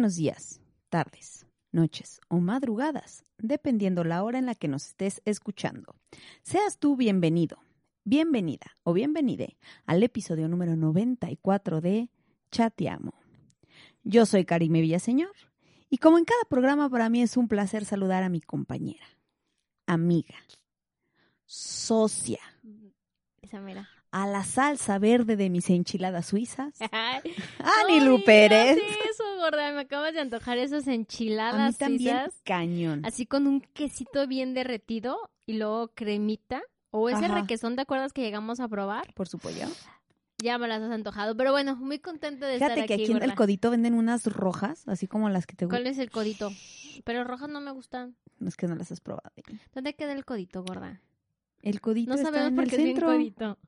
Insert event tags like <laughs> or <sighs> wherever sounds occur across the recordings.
buenos días, tardes, noches o madrugadas, dependiendo la hora en la que nos estés escuchando. Seas tú bienvenido, bienvenida o bienvenide al episodio número 94 de Chateamo. Yo soy Karime Villaseñor y como en cada programa para mí es un placer saludar a mi compañera, amiga, socia, Esa mera. A la salsa verde de mis enchiladas suizas, Ani Lu Pérez. no hagas eso, gorda. Me acabas de antojar esas A mí enchiladas también suizas, cañón. Así con un quesito bien derretido y luego cremita. O ese Ajá. requesón, ¿te acuerdas que llegamos a probar? Por su pollo. Ya me las has antojado. Pero bueno, muy contenta de Fíjate estar que aquí, aquí en el codito venden unas rojas, así como las que te ¿Cuál gustan. es el codito? Pero rojas no me gustan. Es que no las has probado. ¿Dónde queda el codito, gorda? El codito No está sabemos en por el qué es bien centro. codito.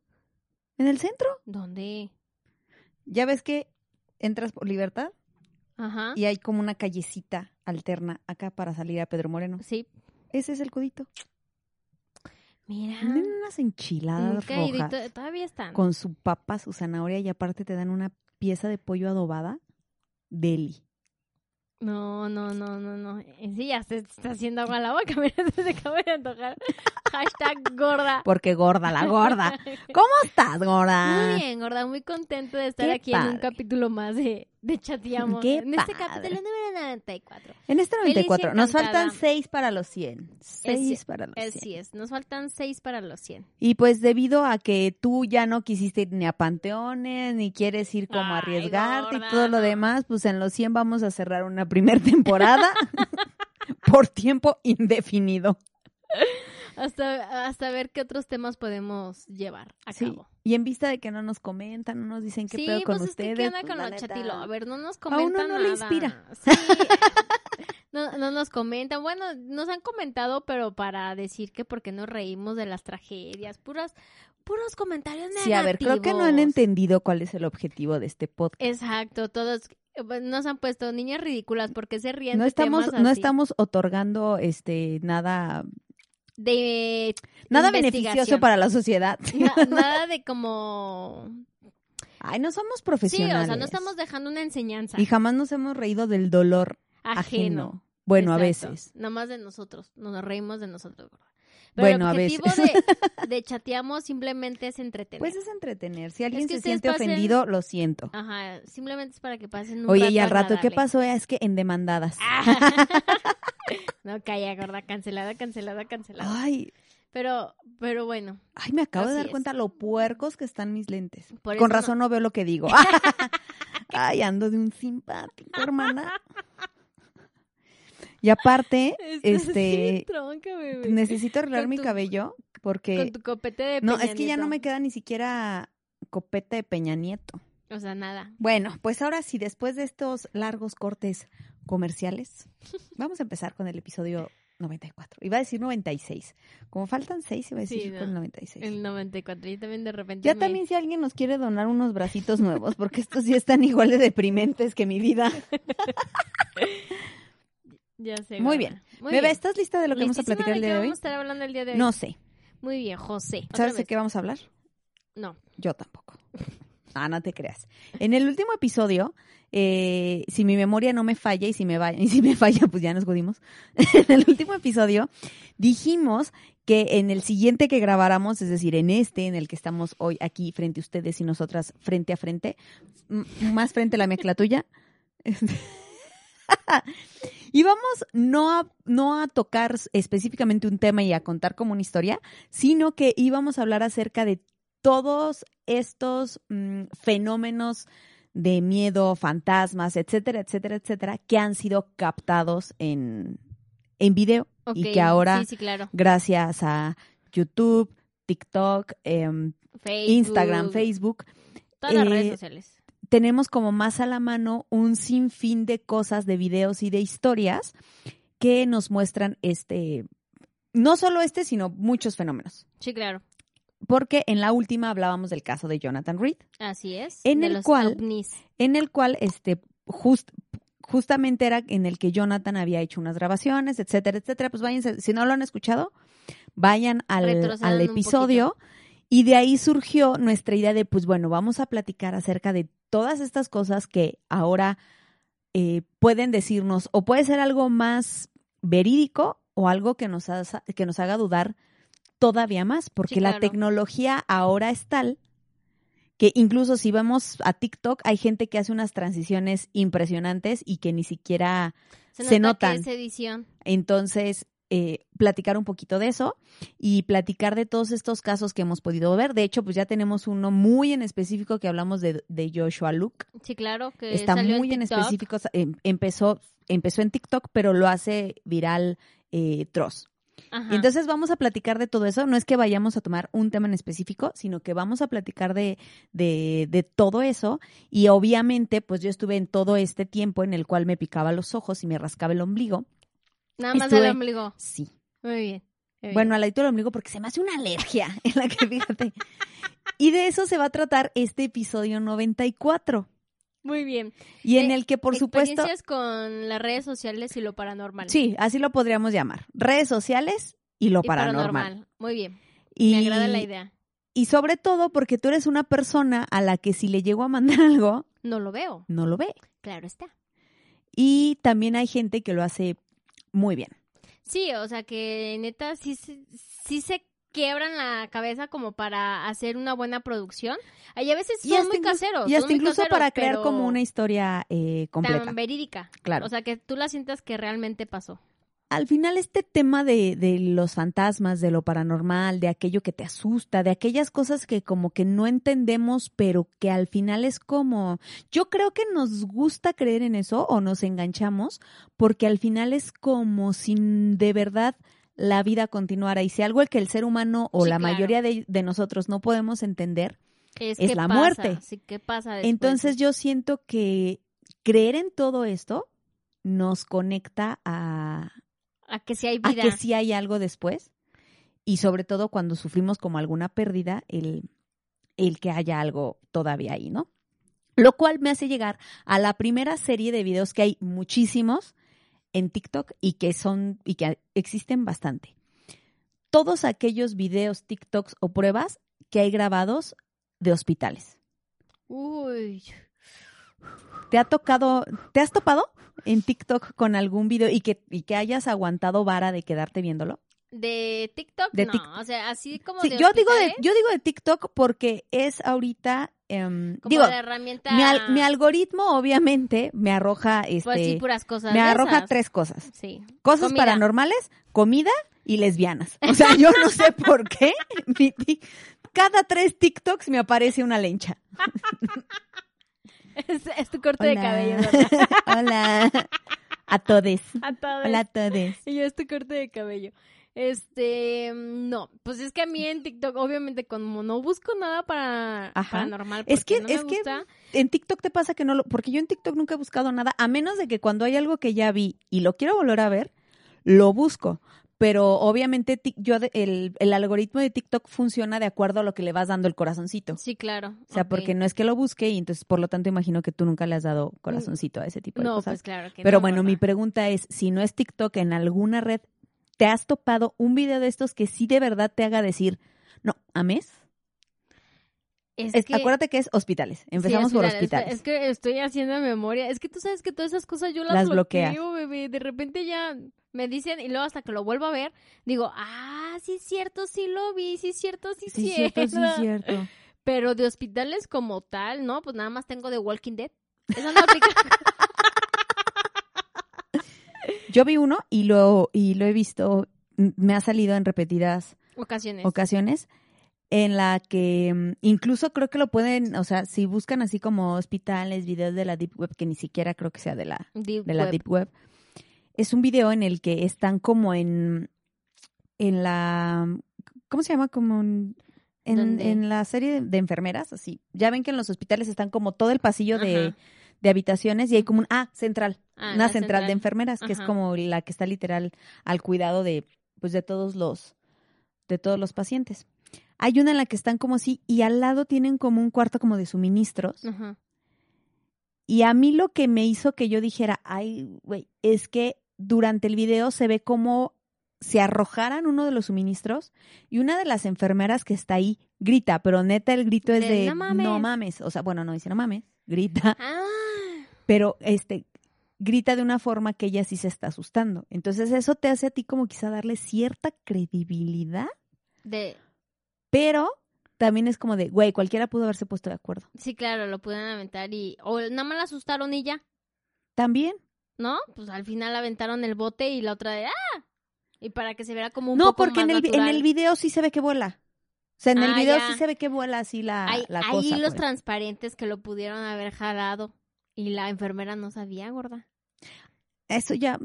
¿En el centro? ¿Dónde? Ya ves que entras por Libertad Ajá. y hay como una callecita alterna acá para salir a Pedro Moreno. Sí. Ese es el codito. Mira. Venden unas enchiladas Nunca he ido y rojas to- todavía están. con su papa, su zanahoria y aparte te dan una pieza de pollo adobada. Deli. No, no, no, no, no. En sí ya se está haciendo agua a la boca. <laughs> Mira, se acaba de antojar. Hashtag gorda. Porque gorda, la gorda. ¿Cómo estás, gorda? Muy bien, gorda. Muy contenta de estar Qué aquí en un capítulo más de, de Chateamos. Qué en este padre. capítulo número 94. En este Feliz y 94. Nos faltan seis para los 100. Seis Así- para los 100. Así es. Nos faltan seis para los 100. Y pues debido a que tú ya no quisiste ir ni a panteones, ni quieres ir como a Ay, arriesgarte gorda, y todo lo demás, pues en los 100 vamos a cerrar una primera temporada <laughs> <laughs> por tiempo indefinido. <laughs> Hasta, hasta ver qué otros temas podemos llevar a Sí. cabo. Y en vista de que no nos comentan, no nos dicen qué Sí, pedo con ustedes. es que ¿qué onda pues, con la lo neta, chatilo? A ver, no nos A uno comentan no le inspira. Sí. <laughs> No, no nos comentan. Bueno, nos han comentado, pero para decir que porque nos reímos de las tragedias, puras, puros comentarios negativos. Sí, a ver, creo que no han entendido cuál es el objetivo de este podcast. Exacto, todos eh, nos han puesto niñas ridículas porque se ríen No de estamos, temas no estamos otorgando este nada, de nada beneficioso para la sociedad. Na- <laughs> nada de como Ay, no somos sí, profesionales. o sea, no estamos dejando una enseñanza Y jamás nos hemos reído del dolor ajeno. ajeno. Bueno, a veces. Nada más de nosotros. Nos reímos de nosotros. gorda. Bueno, a el objetivo veces. De, <laughs> de chateamos simplemente es entretener. Pues es entretener. Si alguien que se siente pasen- ofendido, lo siento. Ajá, simplemente es para que pasen un Oye, rato y al rato, ¿qué agradable. pasó? Es que en demandadas. Ah. <laughs> <laughs> no, calla, gorda, cancelada, cancelada, cancelada. Ay, Pero, pero bueno, ay, me acabo de dar es. cuenta lo puercos que están mis lentes. Por Con razón no... veo lo que digo. <laughs> ay, ando de un simpático, hermana. Y aparte, Estás este, tronca, bebé. necesito arreglar Con mi tu- cabello porque Con tu copete de no, Peña es que ya no me queda ni siquiera copete de Peña Nieto. O sea, nada. Bueno, pues ahora sí, después de estos largos cortes comerciales, vamos a empezar con el episodio 94. Iba a decir 96. Como faltan 6, iba a decir Sí, con el 96. El 94. Yo también de repente Ya me- también si alguien nos quiere donar unos bracitos nuevos, porque estos ya están igual de deprimentes que mi vida. <laughs> Ya sé. Muy bien. Muy Bebé, bien. ¿estás lista de lo que vamos a ¿Listísima platicar el día de hoy? vamos a estar hablando el día de hoy? No sé. Muy bien, José. ¿Sabes de qué vamos a hablar? No. Yo tampoco. <laughs> Ah, no te creas. En el último episodio, eh, si mi memoria no me falla y si me, va- y si me <laughs> falla, pues ya nos jodimos. <laughs> en el último episodio dijimos que en el siguiente que grabáramos, es decir, en este, en el que estamos hoy aquí frente a ustedes y nosotras frente a frente, más frente a la mía que la tuya, <laughs> íbamos no a, no a tocar específicamente un tema y a contar como una historia, sino que íbamos a hablar acerca de todos estos mm, fenómenos de miedo, fantasmas, etcétera, etcétera, etcétera, que han sido captados en, en video y que ahora, Sí, sí, claro. gracias a YouTube, TikTok, em, Facebook, Instagram, Facebook. Todas las eh, redes sociales. tenemos como más a la mano un sinfín de cosas, de videos y de historias que nos muestran este, no solo este, sino muchos fenómenos. Sí, claro. Porque en la última hablábamos del caso de Jonathan Reed, Así es. En de el los cual- ovnis. en el cual este, just- justamente era en el que Jonathan había hecho unas grabaciones, etcétera, etcétera. Pues váyanse, si no lo han escuchado, vayan al, al episodio. Y de ahí surgió nuestra idea de, pues bueno, vamos a platicar acerca de todas estas cosas que ahora eh, pueden decirnos, o puede ser algo más verídico o algo que nos, haza- que nos haga dudar todavía más, porque Sí, la tecnología ahora es tal que incluso si vamos a TikTok hay gente que hace unas transiciones impresionantes y que ni siquiera Se, se nota notan. que es edición. entonces, eh, platicar un poquito de eso y platicar de todos estos casos que hemos podido ver. De hecho, pues ya tenemos uno muy en específico que hablamos de, de Joshua Luke. Sí, claro, que Está salió muy en, específico. em- empezó, empezó en TikTok, pero lo hace viral eh, Tross. Ajá. Y entonces vamos a platicar de todo eso. No es que vayamos a tomar un tema en específico, sino que vamos a platicar de, de, de todo eso. Y obviamente, pues yo estuve en todo este tiempo en el cual me picaba los ojos y me rascaba el ombligo. Nada más estuve- el ombligo. Sí. Muy bien. Bueno, al ladito del ombligo porque se me hace una alergia en la que fíjate. Y de eso se va a tratar este episodio 94. Muy bien. Y en Eh, el que, por supuesto. Con las redes sociales y lo paranormal. Sí, así lo podríamos llamar. Redes sociales y lo Y paranormal. Muy bien. Y, Me agrada la idea. Y sobre todo porque tú eres una persona a la que si le llego a mandar <laughs> algo, No lo veo. no lo ve. Claro está. Y también hay gente que lo hace muy bien. Sí, o sea que neta sí, sí se quiebran la cabeza como para hacer una buena producción. Hay a veces son muy incluso, caseros. y hasta incluso caseros, para crear como una historia eh, completa. Tan verídica. Claro. O sea que tú la sientas que realmente pasó. Al final este tema de, de los fantasmas, de lo paranormal, de aquello que te asusta, de aquellas cosas que como que no entendemos, pero que al final es como, yo creo que nos gusta creer en eso o nos enganchamos, porque al final es como si de verdad la vida continuara. Y si algo que el ser humano o Sí, la claro. mayoría de, de nosotros no podemos entender, Es, la pasa, muerte. Sí, ¿qué pasa después? entonces yo siento que creer en todo esto nos conecta a, A que si hay a vida. que sí hay algo después y sobre todo cuando sufrimos como alguna pérdida, el, el que haya algo todavía ahí, ¿no? Lo cual me hace llegar a la primera serie de videos que hay muchísimos en TikTok y que son y que existen bastante. Todos aquellos videos, TikToks o pruebas que hay grabados de hospitales. Uy. ¿Te ha tocado, te has topado en TikTok con algún video y que, y que hayas aguantado vara de quedarte viéndolo? De TikTok, De no. O sea, así como Sí, de yo digo de, yo digo de TikTok porque es ahorita, em, como digo, la herramienta... mi, al- mi algoritmo obviamente me arroja, este, Pues sí, puras cosas me arroja esas. tres cosas. Sí. Cosas Comida. paranormales, comida y lesbianas. O sea, yo no sé por qué. <laughs> mi cada tres TikToks me aparece una lencha. <laughs> Es, es tu corte de cabello, <laughs> ¿verdad? Hola. A todes. A todos. Hola a todes. Y yo este corte de cabello. Este, no, pues es que a mí en TikTok, obviamente, como no busco nada para Ajá. paranormal, Es que- no me es que- gusta, En TikTok te pasa que no lo, porque yo en TikTok nunca he buscado nada, a menos de que cuando hay algo que ya vi y lo quiero volver a ver, lo busco. Pero obviamente yo el, el algoritmo de TikTok funciona de acuerdo a lo que le vas dando el corazoncito. sí, claro. O sea, porque no es que lo busque y entonces por lo tanto imagino que tú nunca le has dado corazoncito a ese tipo de No, cosas. pues claro que Pero no, bueno, mi pregunta es, si no es TikTok, en alguna red, ¿te has topado un video de estos que sí de verdad te haga decir, no, a mes? Es Es- que- acuérdate que es hospitales. Empezamos Sí, por hospitales. Es que estoy haciendo memoria. Es que tú sabes que todas esas cosas yo las, Las bloqueo, bebé. De repente ya me dicen y luego hasta que lo vuelvo a ver, digo, ah, sí es cierto, sí lo vi, sí es cierto, sí es Sí, cierto, sí, cierto. <laughs> Pero de hospitales como tal, ¿no? Pues nada más tengo de Walking Dead. Esa no aplica. <laughs> Yo vi uno y lo, y lo he visto, me ha salido en repetidas Ocasiones. ocasiones, en la que mm, incluso creo que lo pueden, o sea, si buscan así como hospitales, videos de la Deep Web, que ni siquiera creo que sea de la, Deep de la Web. Deep Web, es un video en el que están como en, en la, ¿cómo se llama? Como en, en, en la serie de, enfermeras, así. Ya ven que en los hospitales están como todo el pasillo Ajá. de habitaciones y hay como un, ah, central, Ah, una central, de enfermeras, que es como la que está literal al cuidado de, pues, de todos los, de todos los pacientes. Hay una en la que están como así y al lado tienen como un cuarto como de suministros. Ajá. Y a mí lo que me hizo que yo dijera, ay, güey, es que durante el video se ve como se arrojaran uno de los suministros y una de las enfermeras que está ahí grita, pero neta el grito es De, de "No mames". no mames, o sea, bueno, no dice no mames, grita, Ah, pero este grita de una forma que ella sí se está asustando. Entonces eso te hace a ti como quizá darle cierta credibilidad, de, pero también es como de, güey, cualquiera pudo haberse puesto de acuerdo. sí, claro, lo pudieron aventar y, o nada más la asustaron y ya, También. ¿no? Pues al final aventaron el bote y la otra de, ¡ah! Y para que se viera como un No, poco porque más en el, en el video sí se ve que vuela. O sea, en el Ah, video ya. sí se ve que vuela así la, hay, la cosa. hilos pues. transparentes que lo pudieron haber jalado y la enfermera no sabía, gorda. Eso ya.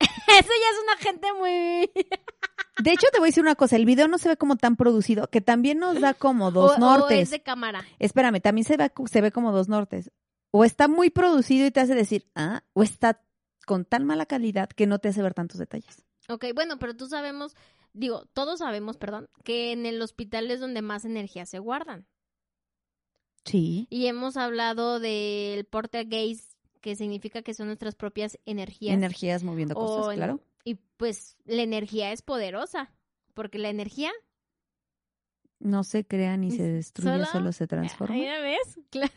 Eso ya es una gente muy... <laughs> De hecho, te voy a decir una cosa. El video no se ve como tan producido, que también nos da como dos o, o nortes. es de cámara. Espérame, también se ve, se ve como dos nortes. O está muy producido y te hace decir, ah, o está con tan mala calidad que no te hace ver tantos detalles. Ok, bueno, pero tú sabemos, digo, todos sabemos, perdón, que en el hospital es donde más energía se guardan. Sí. Y hemos hablado del poltergeist, que significa que son nuestras propias energías. Energías moviendo cosas, claro. Y pues la energía es poderosa, porque la energía... No se crea ni se destruye, Solo- solo, se transforma. Ahí la ves, <laughs> claro.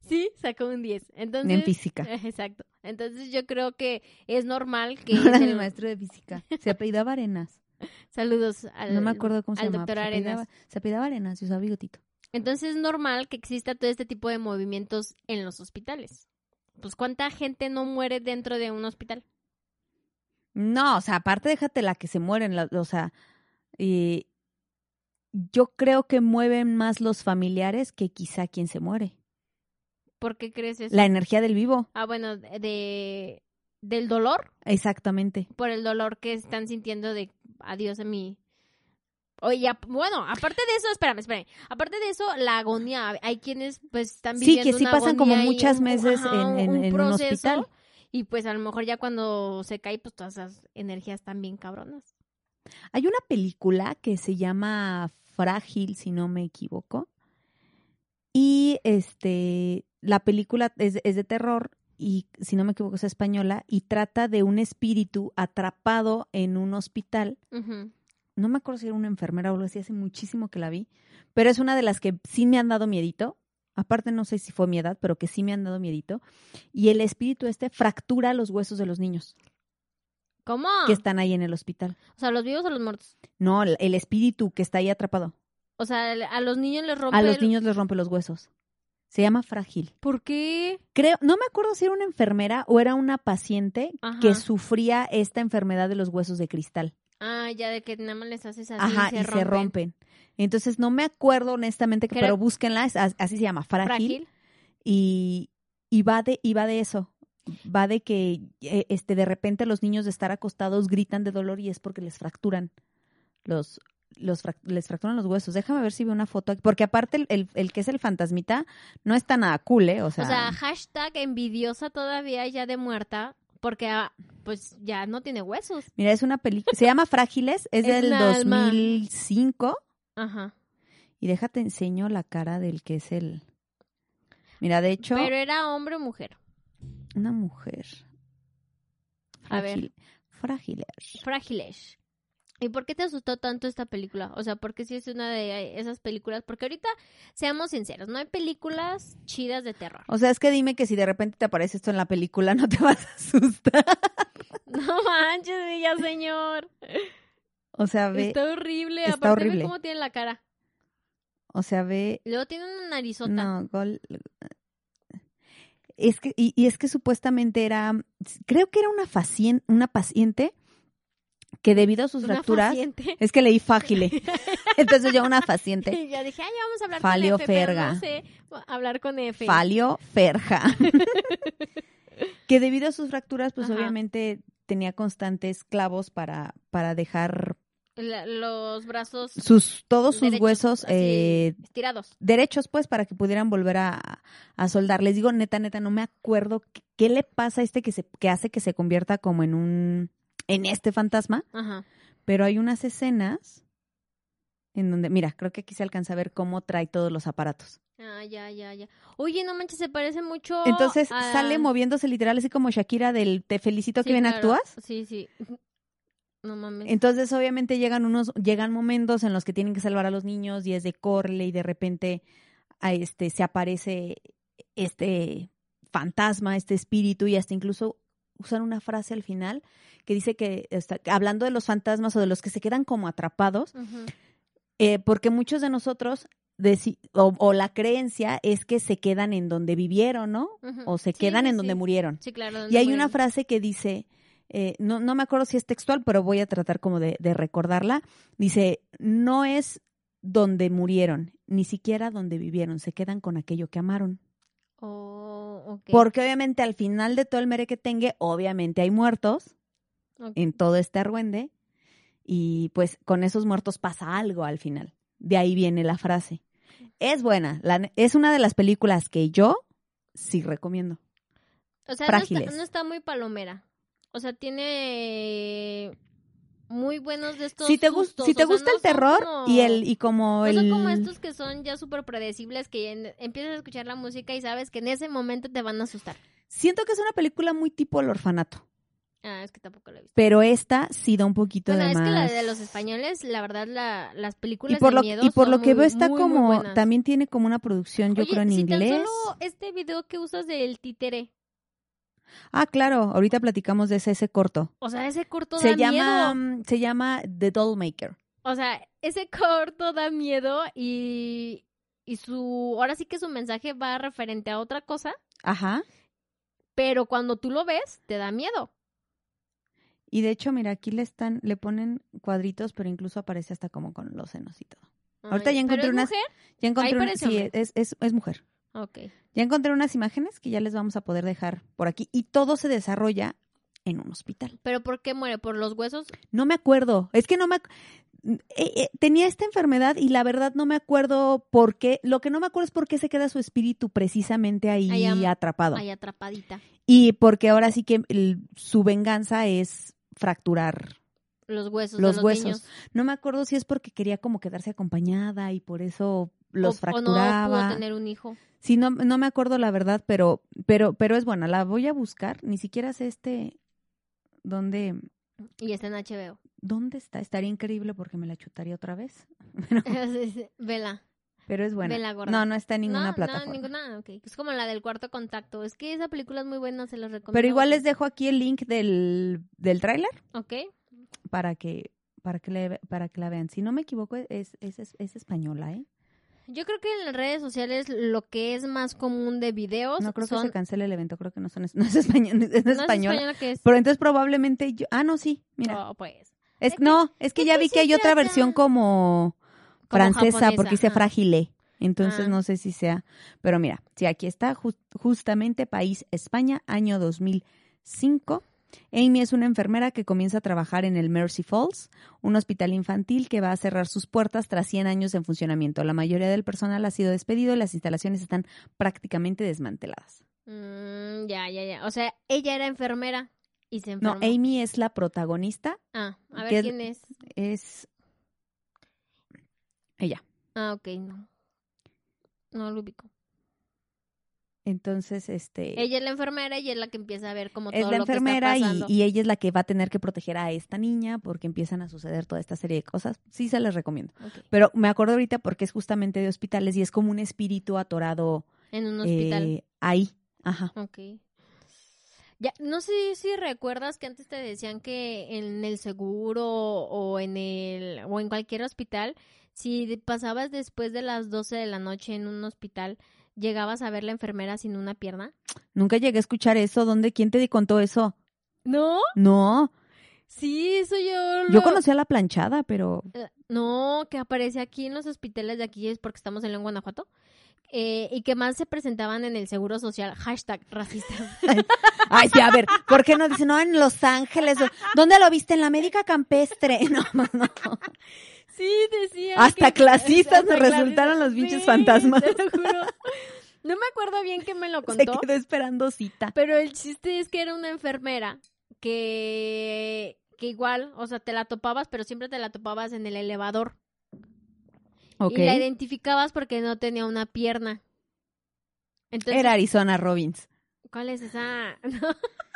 sí, sacó un 10. Entonces, En física. <laughs> Exacto. Entonces yo creo que es normal que... Mi el- maestro de física. Se apellidaba Arenas. Saludos al... No me acuerdo cómo se al doctor Arenas. Se apellidaba Arenas y usaba bigotito. Entonces es normal que exista todo este tipo de movimientos en los hospitales. Pues ¿cuánta gente no muere dentro de un hospital? No, o sea, aparte déjate la que se mueren, la- o sea, eh, yo creo que mueven más los familiares que quizá quien se muere. ¿Por qué crees eso? La energía del vivo, Ah, bueno, de del dolor, exactamente. por el dolor que están sintiendo de adiós a mi Oye, bueno, aparte de eso, espérame, espérame. Aparte de eso, la agonía. Hay quienes pues están Sí, viviendo que sí una pasan como muchas un- meses ajá, en- en- en un hospital. Y pues a lo mejor ya cuando se cae, pues todas esas energías están bien cabronas. Hay una película que se llama Frágil, si no me equivoco. Y este, la película es, es de terror y si no me equivoco es española y trata de un espíritu atrapado en un hospital no me acuerdo si era una enfermera o algo así, hace muchísimo que la vi, pero es una de las que sí me han dado miedito. Aparte no sé si fue mi edad, pero que sí me han dado miedito. Y el espíritu este fractura los huesos de los niños ¿Cómo? que están ahí en el hospital. O sea, los vivos o los muertos. No, el, el espíritu que está ahí atrapado. O sea, a los niños les rompe A los el- niños les rompe los huesos. Se llama frágil. ¿Por qué? Creo, no me acuerdo si era una enfermera o era una paciente Ajá. que sufría esta enfermedad de los huesos de cristal. Ah, ya de que nada más les haces así Ajá, y se y rompen. se rompen. Entonces no me acuerdo honestamente, que- pero búsquenla, así se llama, frágil. Frágil. y, y va de y va de eso va de que eh, este de repente los niños de estar acostados gritan de dolor y es porque les fracturan los los les fracturan los huesos déjame ver si veo una foto aquí porque aparte el, el, el que es el fantasmita no está nada cool eh o sea, O sea, hashtag envidiosa todavía ya de muerta, porque ah, pues ya no tiene huesos. mira es una película se llama Frágiles es, <laughs> Es del una alma. 2005 Ajá. y déjate enseño la cara del que es el mira de hecho Pero era hombre o mujer. una mujer A ver. Frágil- Frágiles Frágiles. ¿Y por qué te asustó tanto esta película? O sea, porque si es una de esas películas. Porque ahorita, seamos sinceros, no hay películas chidas de terror. O sea, es que dime que si de repente te aparece esto en la película, <laughs> no te vas a asustar. No manches, ya señor. O sea, ve, Está horrible. está Aparte, ve horrible. cómo tiene la cara. o sea, ve, Luego tiene una narizota. no, gol. Es que, y, y es que supuestamente era, creo que era una, facien- una paciente que debido a sus Una fracturas, <laughs> es que leí fágile. <laughs> Entonces yo una paciente, Y ya dije, ay, ya vamos a hablar Falio con F, pero ferga. no sé hablar con F. falio ferja. <laughs> que debido a sus fracturas, pues Ajá. obviamente tenía constantes clavos para, para dejar La- los brazos sus todos sus derechos, huesos eh, estirados. derechos, pues, para que pudieran volver a, a soldar. Les digo, neta, neta, no me acuerdo qué, qué le pasa a este que se que hace que se convierta como en un en este fantasma, Ajá. pero hay unas escenas en donde, mira, creo que aquí se alcanza a ver cómo trae todos los aparatos. Ah, ya, ya, ya. Oye, no manches, se parece mucho Entonces a- sale moviéndose literal así como Shakira del Te felicito Sí, que bien claro. actúas. Sí, sí. No mames. Entonces, obviamente llegan unos, llegan momentos en los que tienen que salvar a los niños y es de corle y de repente a este se aparece este fantasma, este espíritu y hasta incluso usan una frase al final que dice que está, hablando de los fantasmas o de los que se quedan como atrapados, eh, porque muchos de nosotros deci- o, o la creencia es que se quedan en donde vivieron, ¿no? O se Sí, quedan sí, en donde murieron. Sí, claro. Y hay una frase que dice, eh, no, no me acuerdo si es textual, pero voy a tratar como de, de recordarla. Dice, no es donde murieron, ni siquiera donde vivieron, se quedan con aquello que amaron. Oh. Porque obviamente al final de todo el merequetengue, obviamente hay muertos En todo este argüende y pues con esos muertos pasa algo al final. De ahí viene la frase. Es buena, la es una de las películas que yo sí recomiendo. O sea, no frágiles. está, no está muy palomera. O sea, tiene muy buenos de estos Si te, sustos, si te o sea, gusta no el terror como- y el y como No el son como estos que son ya súper predecibles, que en- empiezas a escuchar la música y sabes que en ese momento te van a asustar. siento que es una película muy tipo el orfanato, Ah, es que tampoco la he visto. pero esta sí da un poquito Bueno, de es más. que la de los españoles, la verdad, la, las películas y por de lo miedo y por son lo que muy- veo está muy, como también tiene como una producción yo Oye, creo en si tan inglés. solo este video que usas del títere, Ah, claro, ahorita platicamos de ese, ese corto. o sea, ese corto Se da llama miedo. se llama The Doll Maker. O sea, ese corto da miedo y, y su, ahora sí que su mensaje va referente a otra cosa, Ajá. pero cuando tú lo ves, te da miedo. Y de hecho, mira, aquí le están le ponen cuadritos, pero incluso aparece hasta como con los senos y todo. Ahorita ya encontré ¿pero es unas- mujer? Ya encontré Ahí una- parece sí, es, es, es mujer. Ok. Ya encontré unas imágenes que ya les vamos a poder dejar por aquí y todo se desarrolla en un hospital. ¿Pero por qué muere? ¿Por los huesos? No me acuerdo, es que no me eh, eh, tenía esta enfermedad y la verdad no me acuerdo por qué, lo que no me acuerdo es por qué se queda su espíritu precisamente ahí atrapado. Ahí atrapadita. Y porque ahora sí que el- su venganza es fracturar. Los huesos Los de los huesos. niños. No me acuerdo si es porque quería como quedarse acompañada y por eso los o, o fracturaba. no pudo tener un hijo. Sí, no, no me acuerdo la verdad, pero, pero, pero es buena. La voy a buscar. Ni siquiera sé este dónde, Y está en HBO. dónde está. Estaría increíble porque me la chutaría otra vez. <laughs> <laughs> Vela. Pero es buena. Vela gorda. No, no está en ninguna no, plataforma. No, ninguna. ok. Es como la del cuarto contacto. Es que esa película es muy buena, se las recomiendo. Pero igual les dejo aquí el link del, del tráiler Ok. para que para que le, para que la vean. Si no me equivoco es, es, es, es española, ¿eh? Yo creo que en las redes sociales lo que es más común de videos No creo son... que se cancele el evento, creo que no son no es español, es ¿No que es? Pero entonces probablemente yo, ah no sí, mira. Oh, pues. Es, es que- no, es que ya vi que hay otra versión Como francesa japonesa, porque dice ah. frágile. Entonces Ah. no sé si sea, pero mira, sí aquí está jus- justamente país España, año 2005. Amy es una enfermera que comienza a trabajar en el Mercy Falls, un hospital infantil que va a cerrar sus puertas tras 100 años en funcionamiento. La mayoría del personal ha sido despedido y las instalaciones están prácticamente desmanteladas. Mm, ya, ya, ya. O sea, ella era enfermera y se No, enfermó. Amy es la protagonista, Ah, a ¿Qué ver quién es. es ella. Ah, ok, no. No lo ubico. Entonces, este... Ella es la enfermera y es la que empieza a ver como es todo la lo que está enfermera y, pasando. y ella es la que va a tener que proteger a esta niña porque empiezan a suceder toda esta serie de cosas. Sí se les recomiendo. Pero me acuerdo ahorita porque es justamente de hospitales y es como un espíritu atorado En un hospital. eh, ahí. Ajá. Ok. Ya, no sé si recuerdas que antes te decían que en el seguro o en el o en cualquier hospital, si pasabas después de las 12 de la noche en un hospital, llegabas a ver la enfermera sin una pierna. Nunca llegué a escuchar eso. ¿Dónde? ¿Quién te contó eso? ¿No? No. Sí, eso yo lo... Yo conocía la planchada, pero Eh, No, que aparece aquí en los hospitales de aquí es porque estamos en León, Guanajuato. eh, y que más se presentaban en el Seguro Social, hashtag racista. <laughs> Ay, sí, a ver, ¿por qué no dicen, no, en Los Ángeles? ¿Dónde lo viste? En la médica campestre. <laughs> No, no, no. Sí, decía. Hasta que- clasistas me resultaron los pinches Sí, fantasmas. te lo juro. No me acuerdo bien que me lo <laughs> Se contó, quedó esperando cita. pero el chiste es que era una enfermera que, que igual, o sea, te la topabas, pero siempre te la topabas en el elevador. Ok. Y la identificabas porque no tenía una pierna. Entonces, Era Arizona Robbins. ¿cuál es esa? <laughs>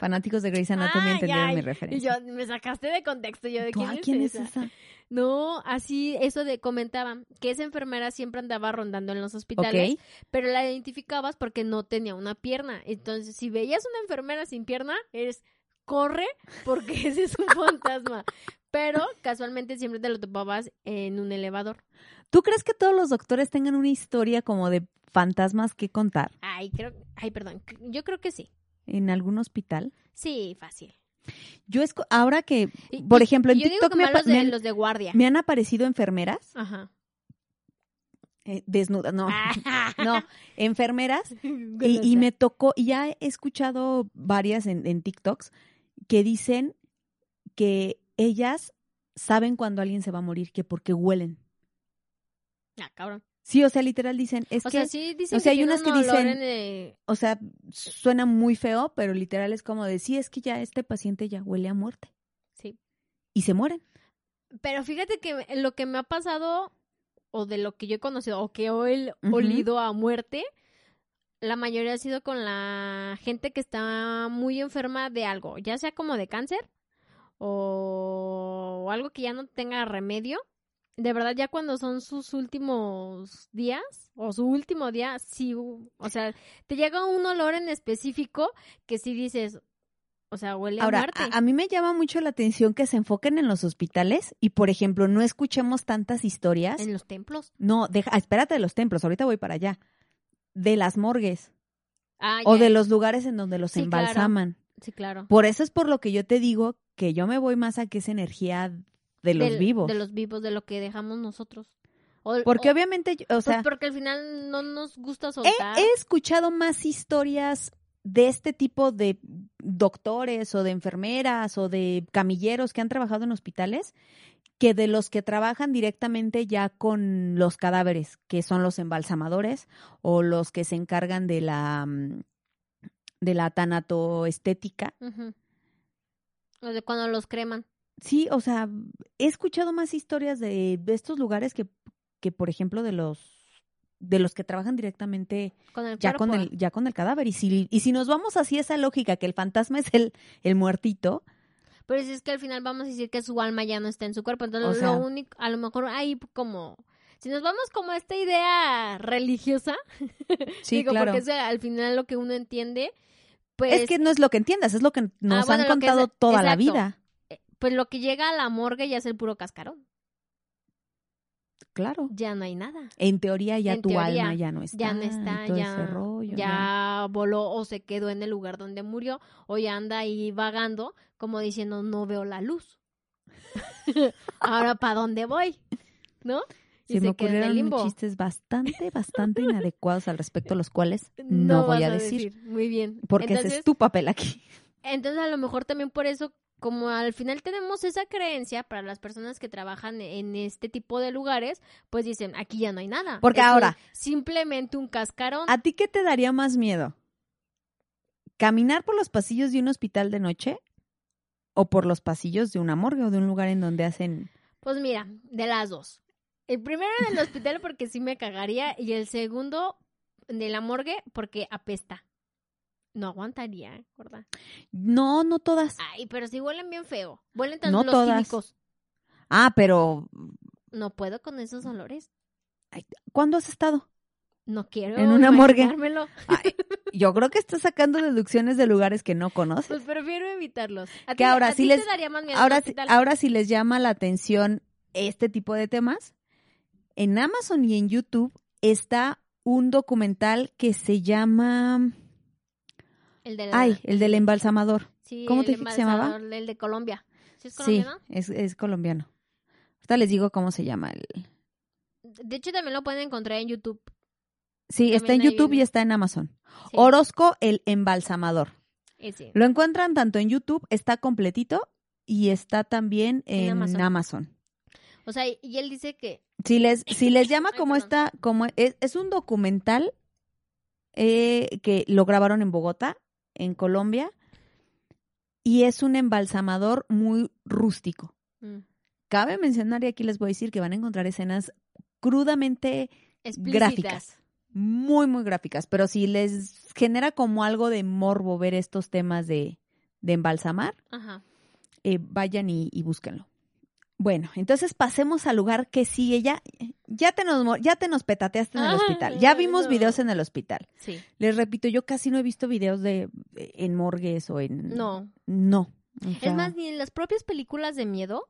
Fanáticos de Grey's Anatomy entendieron mi Y referencia. yo, me sacaste de contexto. Yo, ¿de Tú, quién, "Ay, es, ¿quién es esa? esa? No, así, eso de comentaban que esa enfermera siempre andaba rondando en los hospitales, pero la identificabas porque no tenía una pierna. Entonces, si veías una enfermera sin pierna, eres corre porque <laughs> ese es un fantasma. Pero casualmente siempre te lo topabas en un elevador. ¿Tú crees que todos los doctores tengan una historia como de fantasmas que contar Ay, creo, ay, perdón, yo creo que sí. En algún hospital? Sí, fácil. Yo esco- ahora que, por y- ejemplo, en yo digo TikTok que me, más apa- los de, me han, los de guardia. me han aparecido enfermeras Ajá. eh, desnudas, no, <laughs> no, enfermeras <laughs> y, me tocó, y ya he escuchado varias en, en TikToks que dicen que ellas saben cuando alguien se va a morir, que porque huelen. Ah, cabrón. Sí, o sea, literal dicen, es o que, sea, sí dicen o sea, hay tiene unas un que dicen- el- o sea, suena muy feo, pero literal es como de, sí, es que ya este paciente ya huele a muerte. Sí. Y se mueren. Pero fíjate que lo que me ha pasado, o de lo que yo he conocido, o que he ol- olido a muerte, la mayoría ha sido con la gente que está muy enferma de algo, ya sea como de cáncer o algo que ya no tenga remedio. De verdad, ya cuando son sus últimos días o su último día, sí, o sea, te llega un olor en específico que sí dices, o sea, huele a muerte. a, a mí me llama mucho la atención que se enfoquen en los hospitales y, por ejemplo, no escuchemos tantas historias. en los templos. No, deja, ah, espérate de los templos, ahorita voy para allá. De las morgues Ah, o ya. de los lugares en donde los Sí, claro. embalsaman. Sí, claro. Por eso es por lo que yo te digo que yo me voy más a que es energía de los Del- vivos. De los vivos, de lo que dejamos nosotros. O- Porque o- obviamente, o pues sea, porque al final no nos gusta soltar. he escuchado más historias de este tipo de doctores o de enfermeras o de camilleros que han trabajado en hospitales que de los que trabajan directamente ya con los cadáveres, que son los embalsamadores o los que se encargan de la mm, de la tanatoestética. Ujú. O de cuando los creman. Sí, o sea, he escuchado más historias de, de estos lugares que, que, por ejemplo, de los de los que trabajan directamente Con el ya con el ya con el cadáver. Y si y si nos vamos así esa lógica que el fantasma es el el muertito. Pero si es que al final vamos a decir que su alma ya no está en su cuerpo. Entonces, O sea- lo único, a lo mejor hay como. Si nos vamos como a esta idea religiosa, <laughs> sí digo, claro. porque es al final lo que uno entiende, pues, es que no es lo que entiendas es lo que nos Ah, bueno, han contado es- toda la vida pues lo que llega a la morgue ya es el puro cascarón. claro Ya no hay nada. en teoría ya En tu teoría, alma ya no está ya no está, ya, rollo, ya voló o se quedó en el lugar donde murió o ya anda ahí vagando como diciendo no veo la luz. <laughs> Ahora para dónde voy, ¿no? Y se me ocurrieron limbo. chistes bastante bastante inadecuados al respecto los cuales <laughs> no, voy vas a decir, Muy bien. porque entonces, ese es tu papel aquí entonces a lo mejor también por eso como al final tenemos esa creencia para las personas que trabajan en este tipo de lugares, pues dicen, aquí ya no hay nada. Porque Es ahora- simplemente un cascarón. ¿A ti qué te daría más miedo? ¿Caminar por los pasillos de un hospital de noche? ¿O por los pasillos de una morgue o de un lugar en donde hacen... Pues mira, de las dos. El primero en el hospital porque sí me cagaría y el segundo de la morgue porque apesta. No aguantaría, ¿verdad? No, no todas. Ay, pero sí huelen bien feo. Huelen tanto No los todas. químicos. Ah, pero No puedo con esos olores. ¿cuándo has estado? No quiero En una morgue. Ay, <laughs> yo creo que estás sacando deducciones de lugares que no conoces. Pues prefiero evitarlos. ¿A Que ahora a sí les- te daría más miedo un Ahora, sí- ahora si les llama la atención este tipo de temas, en Amazon y en YouTube está un documental que se llama... El de la- Ay, el del embalsamador. Sí, ¿Cómo el te dije que se llamaba? El de Colombia. ¿Sí es Sí, colombiano? es, es colombiano. Ahorita les digo cómo se llama el... De hecho, también lo pueden encontrar en YouTube. Sí, está en YouTube y está en Amazon. Sí, Orozco, el embalsamador. ese. Lo encuentran tanto en YouTube, está completito, y está también En en, Amazon. Amazon. O sea, y- él dice que... Si les, <coughs> si les llama como esta, como es, es un documental eh, que lo grabaron en Bogotá, en Colombia, y es un embalsamador muy rústico. mm, Cabe mencionar, y aquí les voy a decir que van a encontrar escenas crudamente gráficas, muy, muy gráficas, pero si les genera como algo de morbo ver estos temas de, de embalsamar, Ajá. eh, vayan y, y búsquenlo. Bueno, entonces pasemos al lugar que sigue. Ya, ya, te, nos, ya te nos petateaste en el Ay, hospital. Ya vimos no. videos en el hospital. Sí. Les repito, yo casi no he visto videos de en morgues o en... No. No. o sea, Es más, ni en las propias películas de miedo.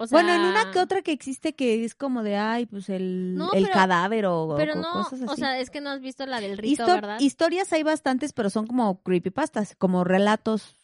O sea, bueno, en una que otra que existe que es como de, ay, pues el, No, el pero- cadáver o, Pero o no, cosas así. o sea, es que no has visto la del rito, Histo- ¿verdad? Historias hay bastantes, pero son como creepypastas, como relatos,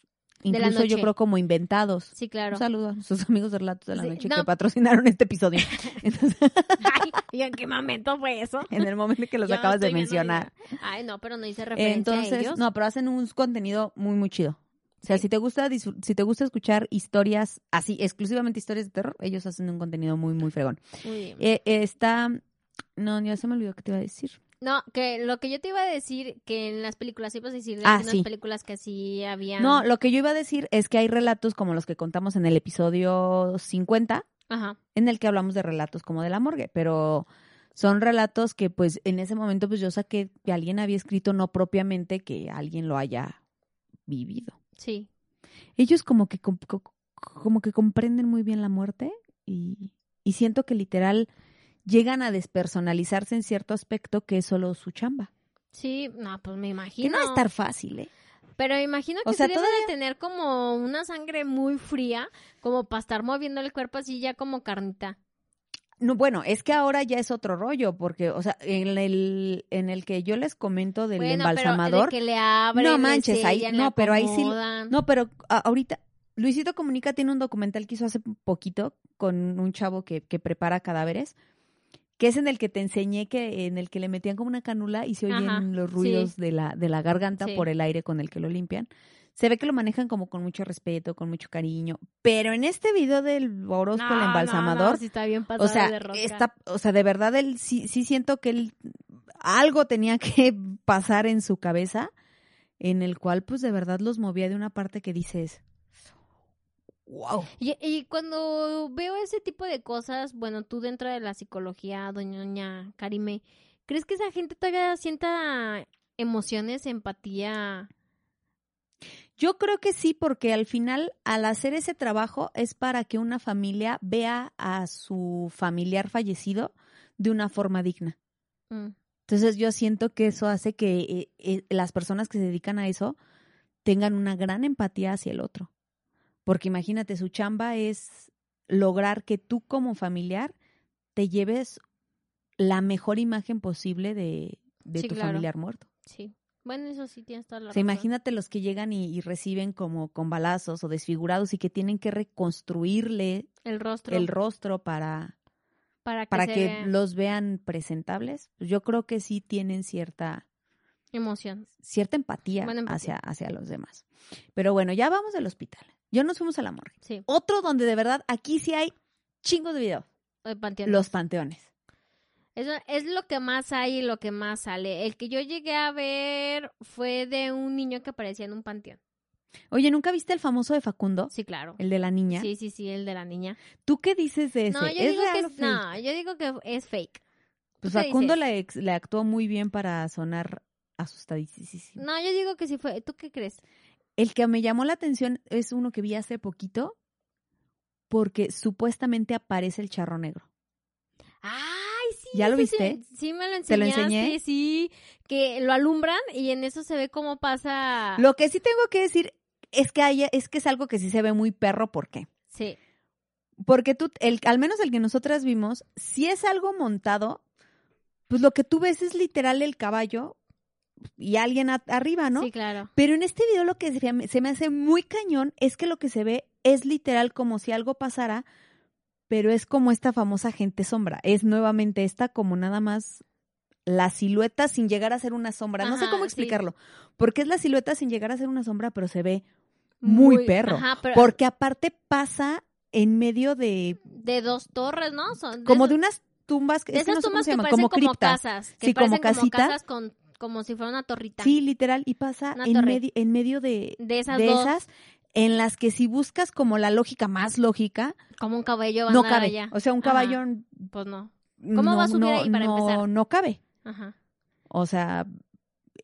incluso yo creo como inventados. Sí, claro. Un saludo a nuestros <laughs> amigos de Relatos de la Sí, Noche no. que patrocinaron este episodio. <laughs> Entonces, Ay, <laughs> ¿y en qué momento fue eso? en el momento que los Yo acabas de mencionar. Ay, no, pero no hice referencia a Entonces, ellos. no, pero hacen un contenido muy, muy chido. O sea, Sí. si te gusta si te gusta escuchar historias así, exclusivamente historias de terror, ellos hacen un contenido muy, muy fregón. Muy bien. Eh, eh, está, no, ya se me olvidó qué te iba a decir. No, que lo que yo te iba a decir, que en las películas, ibas a decir de Ah, algunas sí. películas que sí habían... No, lo que yo iba a decir es que hay relatos como los que contamos en el episodio 50, Ajá, en el que hablamos de relatos como de la morgue, pero son relatos que pues en ese momento pues yo saqué que alguien había escrito no propiamente que alguien lo haya vivido. sí. Ellos como que com- co- como que comprenden muy bien la muerte y, y siento que literal llegan a despersonalizarse en cierto aspecto que es solo su chamba. Sí, no, pues me Que imagino. no va a estar fácil, ¿eh? Pero imagino que O sea, sí debe de tener como una sangre muy fría, como para estar moviendo el cuerpo así ya como carnita. No, bueno, es que ahora ya es otro rollo, porque, o sea, en el, en el que yo les comento del bueno, embalsamador, pero de que le abren, No le manches, ahí- no, pero ahí sí- no, pero a- ahorita, Luisito Comunica tiene un documental que hizo hace poquito con un chavo que, que prepara cadáveres, que es en el que te enseñé que, en el que le metían como una canula y se oyen Ajá, los sí. ruidos de la, de la garganta Sí. por el aire con el que lo limpian. Se ve que lo manejan como con mucho respeto, con mucho cariño. Pero en este video del Orozco, el No, embalsamador, no, sí está bien o sea, de está, o sea, de verdad él sí, sí siento que él algo tenía que <laughs> pasar en su cabeza, en el cual pues de verdad los movía de una parte que dices, wow. Y, y cuando veo ese tipo de cosas, bueno, tú dentro de la psicología, doña Karime, ¿crees que esa gente todavía sienta emociones, empatía? Yo creo que sí, porque al final, al hacer ese trabajo, es para que una familia vea a su familiar fallecido de una forma digna. Mm, Entonces yo siento que eso hace que eh, eh, las personas que se dedican a eso tengan una gran empatía hacia el otro. Porque imagínate, su chamba es lograr que tú como familiar te lleves la mejor imagen posible de, de Sí, tu claro. familiar muerto. sí. Bueno, eso sí tienes toda la O sea, razón. imagínate los que llegan y, y reciben como con balazos o desfigurados y que tienen que reconstruirle El rostro. el rostro para, para que, para los vean presentables. Yo creo que sí tienen cierta, emoción. cierta empatía, empatía. Hacia, hacia los demás. Pero bueno, ya vamos del hospital. Ya nos fuimos a la morgue. Sí. Otro donde de verdad aquí sí hay chingos de panteón. Los panteones. Eso es lo que más hay y lo que más sale. El que yo llegué a ver fue de un niño que aparecía en un panteón. Oye, ¿nunca viste el famoso de Facundo? Sí, claro. El de la niña. Sí, sí, sí, el de la niña. ¿Tú qué dices de ese? No, yo ¿Es digo real que es, fake? no, yo digo que es fake. Pues ¿Tú qué Facundo le, ex- le actuó muy bien para sonar asustadísimo. No, yo digo que sí fue. ¿Tú qué crees? El que me llamó la atención es uno que vi hace poquito porque supuestamente aparece el charro negro. Ay, sí. ¿Ya lo sí- viste? Sí, me lo enseñaste. ¿Te lo enseñé? Sí, que lo alumbran y en eso se ve cómo pasa. Lo que sí tengo que decir es que hay, es que es algo que sí se ve muy perro, ¿por qué? Sí, Porque tú, el, al menos el que nosotras vimos, si es algo montado, pues lo que tú ves es literal el caballo y alguien a- arriba, ¿no? Sí, claro. Pero en este video lo que se me, se me hace muy cañón es que lo que se ve es literal como si algo pasara, pero es como esta famosa gente sombra. Es nuevamente esta como nada más la silueta sin llegar a ser una sombra. No sé cómo sí. explicarlo. Porque es la silueta sin llegar a ser una sombra, pero se ve muy, perro. Ajá, pero Porque aparte pasa en medio de de dos torres, ¿no? Son como esos- de unas tumbas que, de es que esas no sé cómo tumbas se que parecen como como, criptas. casas. Que Sí, como parecen casita. casas con, como si fuera una torrita. Sí, literal, y pasa en, medio en medio de, De esas de dos. esas en las que si buscas como la lógica más lógica, Como un caballo van no a cabe. allá. O sea, un Ajá. caballo Pues no. no, va a subir no, ahí para no, empezar? no cabe. Ajá. O sea,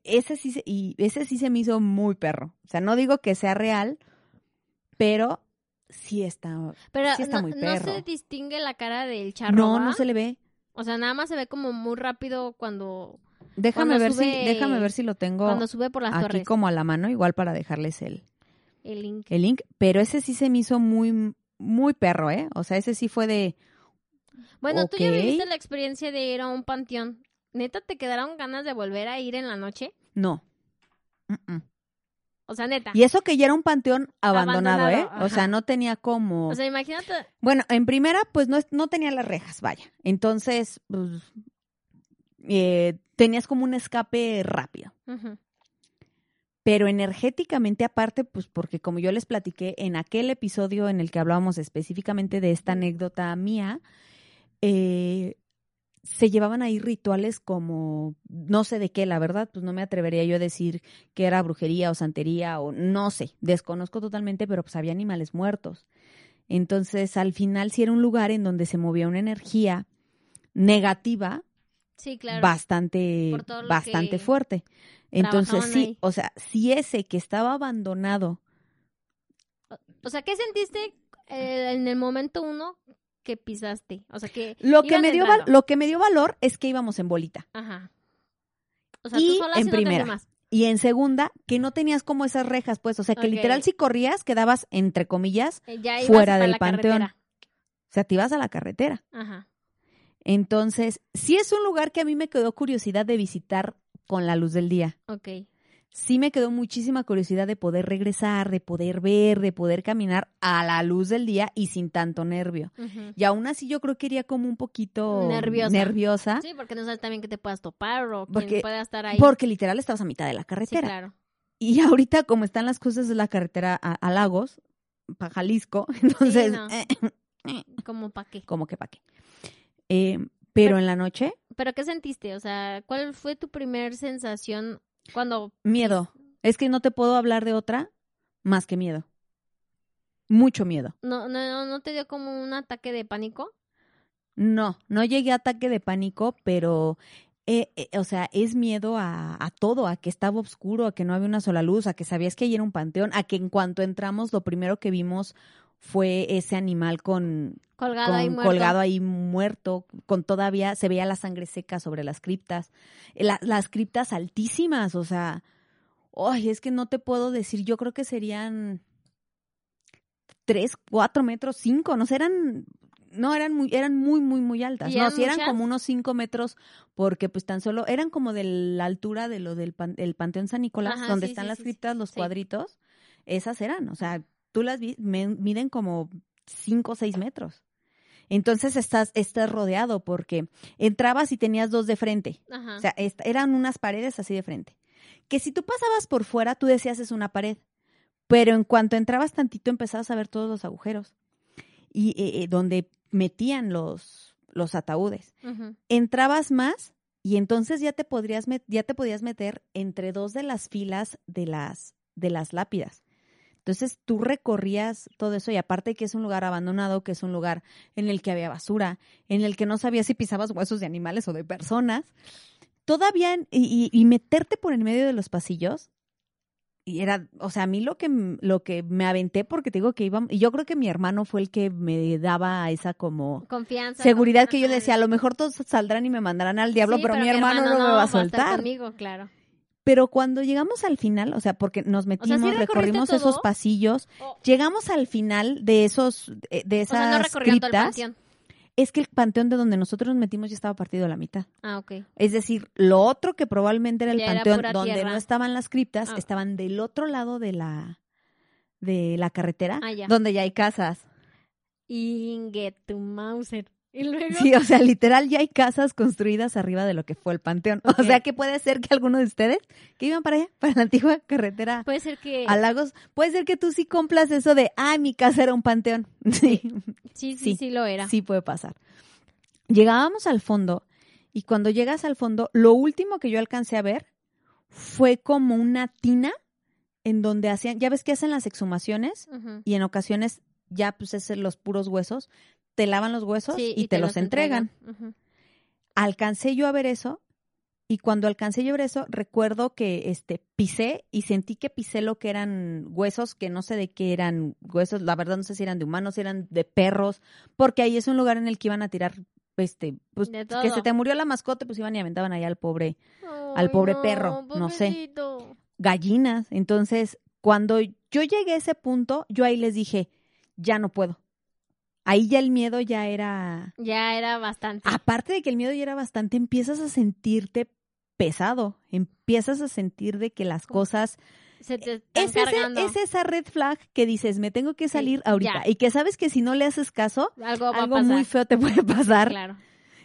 ese sí se, y ese sí se me hizo muy perro. O sea, no digo que sea real, pero sí está. Pero Sí está no, muy no perro. se distingue la cara del charro. no, ¿va? no se le ve. O sea, nada más se ve como muy rápido cuando, Déjame ver sube- si, déjame ver si lo tengo cuando sube por las aquí torres. como a la mano, igual para dejarles el, El link. el link. Pero ese sí se me hizo muy, muy perro, ¿eh? O sea, ese sí fue de. Bueno, tú ya viviste la experiencia de ir a un panteón. ¿Neta te quedaron ganas de volver a ir en la noche? No. Mm, mm. O sea, neta. Y eso que ya era un panteón abandonado, Abandonado, ¿eh? O sea, no tenía como... O sea, imagínate. Bueno, en primera, pues no, no tenía las rejas, vaya. Entonces, pues, eh, tenías como un escape rápido. Pero energéticamente aparte, pues porque como yo les platiqué en aquel episodio en el que hablábamos específicamente de esta anécdota mía, eh, se llevaban ahí rituales como, no sé de qué, la verdad, pues no me atrevería yo a decir que era brujería o santería o no sé, desconozco totalmente, pero pues había animales muertos. Entonces, al final sí era un lugar en donde se movía una energía negativa Sí, claro. bastante, bastante fuerte. Entonces, sí, ahí. o sea, si ese que estaba abandonado, O sea, ¿qué sentiste eh, en el momento uno que pisaste? O sea, que. lo que me dio val- lo que me dio valor es que íbamos en bolita. Ajá. O sea, Y tú sola en primera. Y en segunda, que no tenías como esas rejas, pues, o sea, que literal si corrías quedabas entre comillas, Eh, Ya fuera del panteón. carretera. o sea, te ibas a la carretera. Ajá. Entonces, sí es un lugar que a mí me quedó curiosidad de visitar con la luz del día. Ok. sí me quedó muchísima curiosidad de poder regresar, de poder ver, de poder caminar a la luz del día y sin tanto nervio. Y aún así yo creo que iría como un poquito Nerviosa. nerviosa, Sí, porque no sabes también que te puedas topar o Porque- quién pueda estar ahí. porque literal estabas a mitad de la Sí, carretera. claro. Y ahorita como están las cosas de la carretera a, a Lagos, para Jalisco, <laughs> entonces, no. eh, Como pa' qué. como que para qué. Eh, pero en la noche, ¿Pero qué sentiste? O sea, ¿cuál fue tu primer sensación cuando... miedo. Es que no te puedo hablar de otra más que miedo. Mucho miedo. ¿No, no, no te dio como un ataque de pánico? No, no llegué a ataque de pánico, pero, eh, eh, o sea, es miedo a, a todo, a que estaba oscuro, a que no había una sola luz, a que sabías que ahí era un panteón, a que en cuanto entramos lo primero que vimos fue ese animal con, Colgado ahí muerto. colgado ahí muerto, con todavía se veía la sangre seca sobre las criptas, Eh, la- las criptas altísimas, o sea, ay, es que no te puedo decir, yo creo que serían tres, cuatro metros, cinco, no eran, no, eran muy, eran muy, muy, muy altas, ¿Y no, sí eran muchas? como unos cinco metros, porque pues tan solo, eran como de la altura de lo del pan- el Panteón San Nicolás, Ajá, donde sí, están sí, las criptas, los cuadritos, esas eran, o sea, tú las miden como cinco o seis metros. Entonces estás, estás rodeado porque entrabas y tenías dos de frente. Ajá. O sea, eran unas paredes así de frente. Que si tú pasabas por fuera, tú decías es una pared. Pero en cuanto entrabas tantito, empezabas a ver todos los agujeros. Y eh, eh, donde metían los, los ataúdes. Entrabas más y entonces ya te, podrías ya te podías meter entre dos de las filas de las, de las lápidas. Entonces tú recorrías todo eso y aparte que es un lugar abandonado, que es un lugar en el que había basura, en el que no sabías si pisabas huesos de animales o de personas, todavía y, y- y meterte por en medio de los pasillos y era, o sea, a mí lo que lo que me aventé porque te digo que iba y yo creo que mi hermano fue el que me daba esa como Confianza. seguridad que yo decía, a lo mejor todos saldrán y me mandarán al diablo, Sí, pero, mi hermano, no me va a soltar. conmigo, claro. Pero cuando llegamos al final, o sea, porque nos metimos, recorrimos todo? esos pasillos, O- llegamos al final de esos, de o esas sea, no el criptas. Es que el panteón de donde nosotros nos metimos ya estaba partido a la mitad. Ah, ok. Es decir, lo otro que probablemente era el Ya panteón donde tierra. no estaban las criptas, Ah. estaban del otro lado de la de la carretera, Ah, ya. donde ya hay casas. Inge tu Mauser. Y luego. Sí, o sea, literal ya hay casas construidas arriba de lo que fue el panteón. <laughs> O sea, que puede ser que alguno de ustedes que iban para allá, <laughs> para la antigua carretera Puede ser que. a Lagos, puede ser que tú sí cumplas eso de, ah, mi casa era un panteón. <laughs> Sí, Sí, sí, sí. sí, lo era. sí puede pasar. Llegábamos al fondo y cuando llegas al fondo, lo último que yo alcancé a ver fue como una tina en donde hacían, ya ves que hacen las exhumaciones y en ocasiones ya pues es los puros huesos, te lavan los huesos Sí, y, te, los entregan. Alcancé yo a ver eso y cuando alcancé yo a ver eso, recuerdo que este pisé y sentí que pisé lo que eran huesos, que no sé de qué eran huesos, la verdad no sé si eran de humanos, si eran de perros, porque ahí es un lugar en el que iban a tirar este pues que se te murió la mascota, pues iban y aventaban ahí al pobre Al pobre perro, no sé. gallinas. Entonces, cuando yo llegué a ese punto, yo ahí les dije, ya no puedo. Ahí ya el miedo ya era Ya era bastante. aparte de que el miedo ya era bastante, empiezas a sentirte pesado, empiezas a sentir de que las cosas... Se te están Es, ese- cargando. es esa red flag que dices, me tengo que Sí, salir ahorita. ya. Y que sabes que si no le haces caso, Algo va algo a pasar. muy feo te puede pasar. Claro.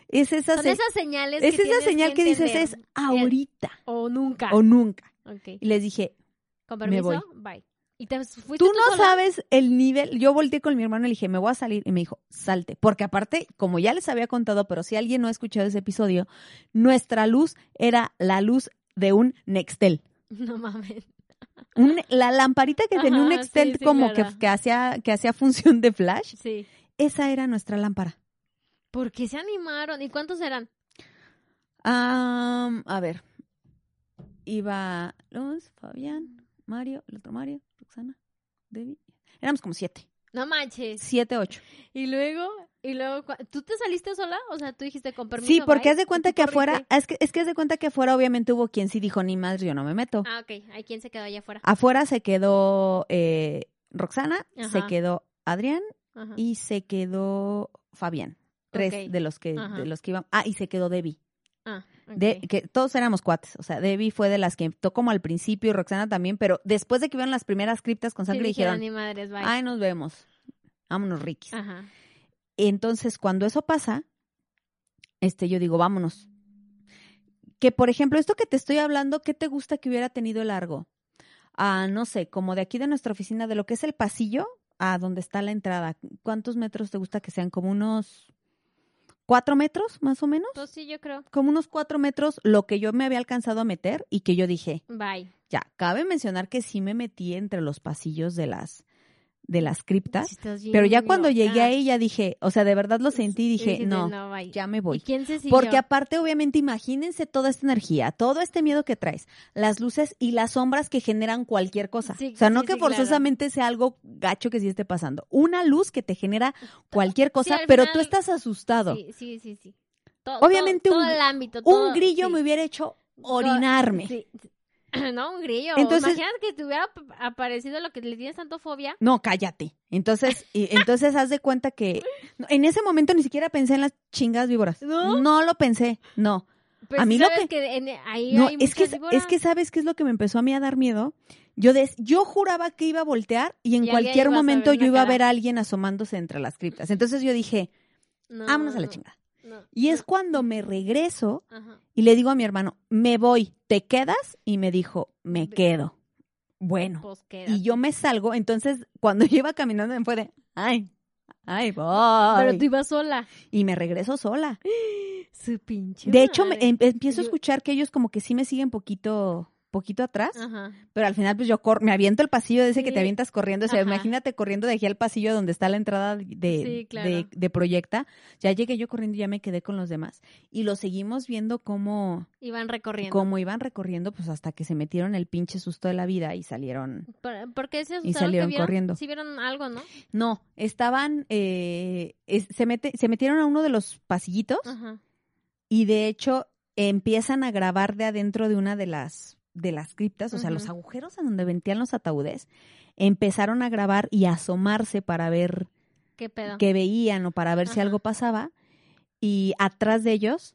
Es esa, Son esas señales es que esa señal que, dices, es ahorita O nunca. o nunca. Ok. Y les dije, Con me permiso, voy. bye. ¿Y te fuiste tú tú no sola? sabes el nivel. Yo volteé con mi hermano y le dije, me voy a salir. Y me dijo, salte. Porque aparte, como ya les había contado, pero si alguien no ha escuchado ese episodio, nuestra luz era la luz de un Nextel. <laughs> No mames. Un- la lamparita que tenía un Ajá, Nextel sí, sí, como claro. que, que hacía, que hacía función de flash, Sí. esa era nuestra lámpara. ¿Por qué se animaron? ¿Y cuántos eran? Am, a ver. Iba Luz, Fabián, Mario, el otro Mario, Roxana, Debbie. Éramos como siete. No manches. Siete, ocho. Y luego, y luego, ¿tú te saliste sola? O sea, tú dijiste con permiso. Sí, porque bye, haz de ¿y cuenta que afuera, es que, es que haz de cuenta que afuera obviamente hubo quien sí dijo, ni más, yo no me meto. Ah, ok. ¿Hay quién se quedó allá afuera? Afuera se quedó eh, Roxana, se quedó Adrián Ajá. y se quedó Fabián. Tres de los que, Ajá. de los que iban. Ah, y se quedó Debbie. Ah, De, que todos éramos cuates. O sea, Debbie fue de las que tocó como al principio y Roxana también, pero después de que vieron las primeras criptas con Sí, sangre dijeron, dijeron, ni madres, bye. ay, nos vemos. Vámonos, Rikis. Ajá. Entonces, cuando eso pasa, este, yo digo, vámonos. Que, por ejemplo, esto que te estoy hablando, ¿qué te gusta que hubiera tenido largo? Ah, no sé, como de aquí de nuestra oficina, de lo que es el pasillo a donde está la entrada. ¿Cuántos metros te gusta que sean? ¿Como unos cuatro metros, más o menos? Pues sí, yo creo. Como unos cuatro metros, lo que yo me había alcanzado a meter y que yo dije, Bye. ya, cabe mencionar que sí me metí entre los pasillos de las, de las criptas. Pero ya cuando llegué ahí ya dije, o sea, de verdad lo sentí y dije, no, ya me ¿Y voy. quién se siguió? Porque aparte, obviamente, imagínense toda esta energía, todo este miedo que traes, las luces y las sombras que generan cualquier cosa. O sea, no que forzosamente sea algo gacho que sí esté pasando. Una luz que te genera cualquier cosa, pero tú estás asustado. Sí, sí, sí, sí. Obviamente un- ámbito, Un grillo me hubiera hecho orinarme. Sí. <clears throat> No, un grillo. Entonces- Imagínate que te hubiera ap- aparecido lo que le tienes tanto fobia. No, cállate. Entonces, y- entonces haz de cuenta que no, <laughs> en ese momento ni siquiera pensé en las chingas víboras. ¿No? lo pensé, no. Pues A mí lo que- en- ahí No, hay es que, es que sabes qué es lo que me empezó a mí a dar miedo. Yo des- yo juraba que iba a voltear y en Y cualquier momento yo iba a ver a alguien asomándose entre las criptas. Entonces yo dije, No, vámonos a la no, chingada. No, Y es cuando me regreso Ajá. y le digo a mi hermano, me voy, ¿te quedas? Y me dijo, me quedo. Bueno, Pues y yo me salgo, entonces cuando yo iba caminando me fue de, ay, ay, voy. Pero tú ibas sola. Y me regreso sola. <gasps> Su pinche De hecho, me, em- empiezo a escuchar que ellos como que sí me siguen poquito, poquito atrás. Ajá. Pero al final, pues yo cor- me aviento el pasillo de ese que te avientas corriendo. O sea, Ajá. imagínate corriendo de aquí al pasillo donde está la entrada de, Sí, claro. de, de Proyecta. Ya llegué yo corriendo y ya me quedé con los demás. Y lo seguimos viendo cómo, Iban recorriendo. cómo iban recorriendo, pues hasta que se metieron el pinche susto de la vida y salieron. ¿Por, por qué se asustaron? Y salieron corriendo. Sí vieron algo, ¿no? No, estaban, eh, es- se, mete, se metieron a uno de los pasillitos Ajá. y de hecho empiezan a grabar de adentro de una de las de las criptas, o sea, los agujeros en donde ventían los ataúdes, empezaron a grabar y a asomarse para ver ¿Qué pedo? que veían o para ver si algo pasaba. Y atrás de ellos,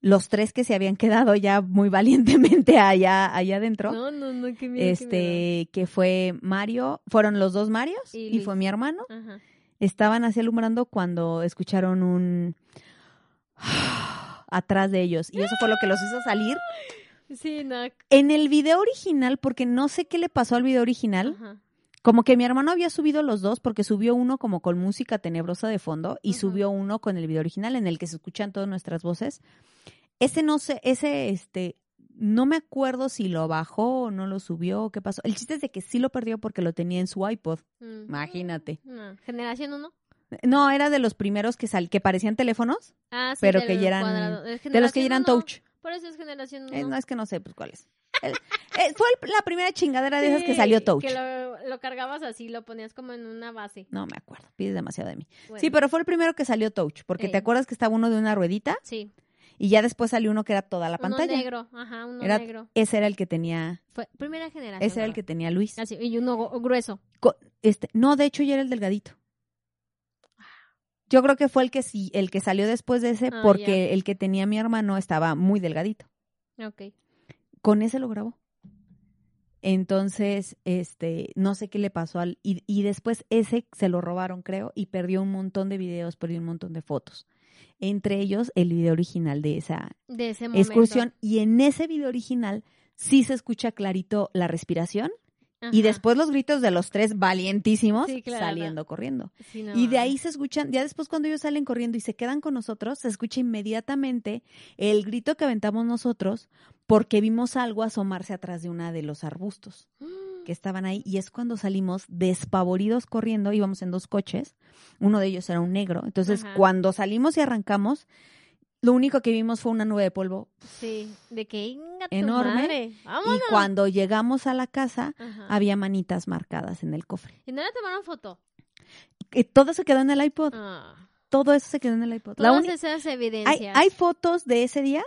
los tres que se habían quedado ya muy <laughs> valientemente allá, allá adentro. No, no, no, qué miedo. qué miedo. este, que fue Mario, fueron los dos Marios Y y, fue mi hermano. Ajá. Estaban así alumbrando cuando escucharon un <sighs> atrás de ellos y eso fue lo que los hizo salir. <gasps> Sí, no. En el video original, porque no sé qué le pasó al video original, Ajá. como que mi hermano había subido los dos porque subió uno como con música tenebrosa de fondo y subió uno con el video original en el que se escuchan todas nuestras voces. Ese no sé, ese este no me acuerdo si lo bajó o no lo subió o qué pasó. El chiste es de que sí lo perdió porque lo tenía en su iPod. Mm. Imagínate. No. Generación 1. No, era de los primeros que sal que parecían teléfonos, Ah, sí, pero que ya eran cuadrado. Es de los que ya eran touch. Por eso es generación 1. Eh, no es que no sé pues cuál es. El- eh, fue el- la primera chingadera de esas que salió touch. Que lo, lo cargabas así, lo ponías como en una base. No me acuerdo, pides demasiado de mí. Bueno, Sí, pero fue el primero que salió touch, porque te acuerdas que estaba uno de una ruedita Sí. y ya después salió uno que era toda la pantalla. Uno negro. Ajá, uno Era- negro. Ese era el que tenía, Fue primera generación. ese era el que tenía Luis. Así, y uno grueso. Este, no, de hecho ya era el delgadito. Yo creo que fue el que sí, el que salió después de ese, Ah, porque el que tenía mi hermano estaba muy delgadito. Ok. Con ese lo grabó. Entonces, este, no sé qué le pasó al, y, y después ese se lo robaron, creo, y perdió un montón de videos, perdió un montón de fotos. Entre ellos, el video original de esa De ese excursión. Y en ese video original sí se escucha clarito la respiración y después los gritos de los tres valientísimos Sí, claro. saliendo corriendo. Sí, no Y de ahí se escuchan, ya después cuando ellos salen corriendo y se quedan con nosotros, se escucha inmediatamente el grito que aventamos nosotros porque vimos algo asomarse atrás de una de los arbustos <gasps> que estaban ahí y es cuando salimos despavoridos corriendo, íbamos en dos coches, uno de ellos era un negro, entonces Ajá. cuando salimos y arrancamos, lo único que vimos fue una nube de polvo Sí, de que inga tu Enorme. madre. y cuando llegamos a la casa Ajá. había manitas marcadas en el cofre. Y no le tomaron foto. Y todo se quedó en el iPod, Ah. todo eso se quedó en el iPod. La Todas uni- esas hay, evidencias. hay fotos de ese día,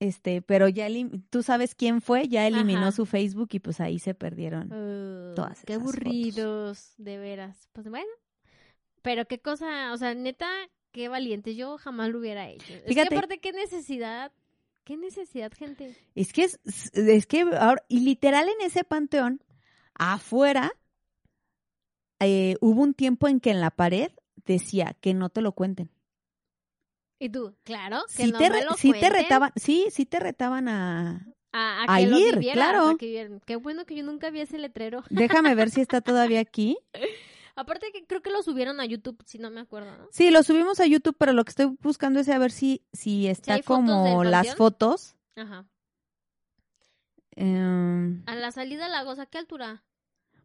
este, pero ya elim- tú sabes quién fue, ya eliminó Ajá. su Facebook y pues ahí se perdieron. Uh, todas qué esas fotos. aburridos, de veras. Pues bueno. Pero qué cosa, o sea, neta, qué valiente. Yo jamás lo hubiera hecho. Es Fíjate. que aparte, qué necesidad. Qué necesidad, gente. Es que es, es que ahora, y literal en ese panteón, afuera, eh, hubo un tiempo en que en la pared decía que no te lo cuenten. Y tú, claro, que Sí no te, me lo sí te cuenten. retaban, sí, sí te retaban a... a, a que lo ir, claro. que. Qué bueno que yo nunca vi ese letrero. Déjame ver si está todavía <laughs> aquí. Aparte que creo que lo subieron a YouTube, si no me acuerdo, ¿no? Sí, lo subimos a YouTube, pero lo que estoy buscando es a ver si, si está como del las fotos. Ajá. em, A la salida de Lagos, ¿a qué altura?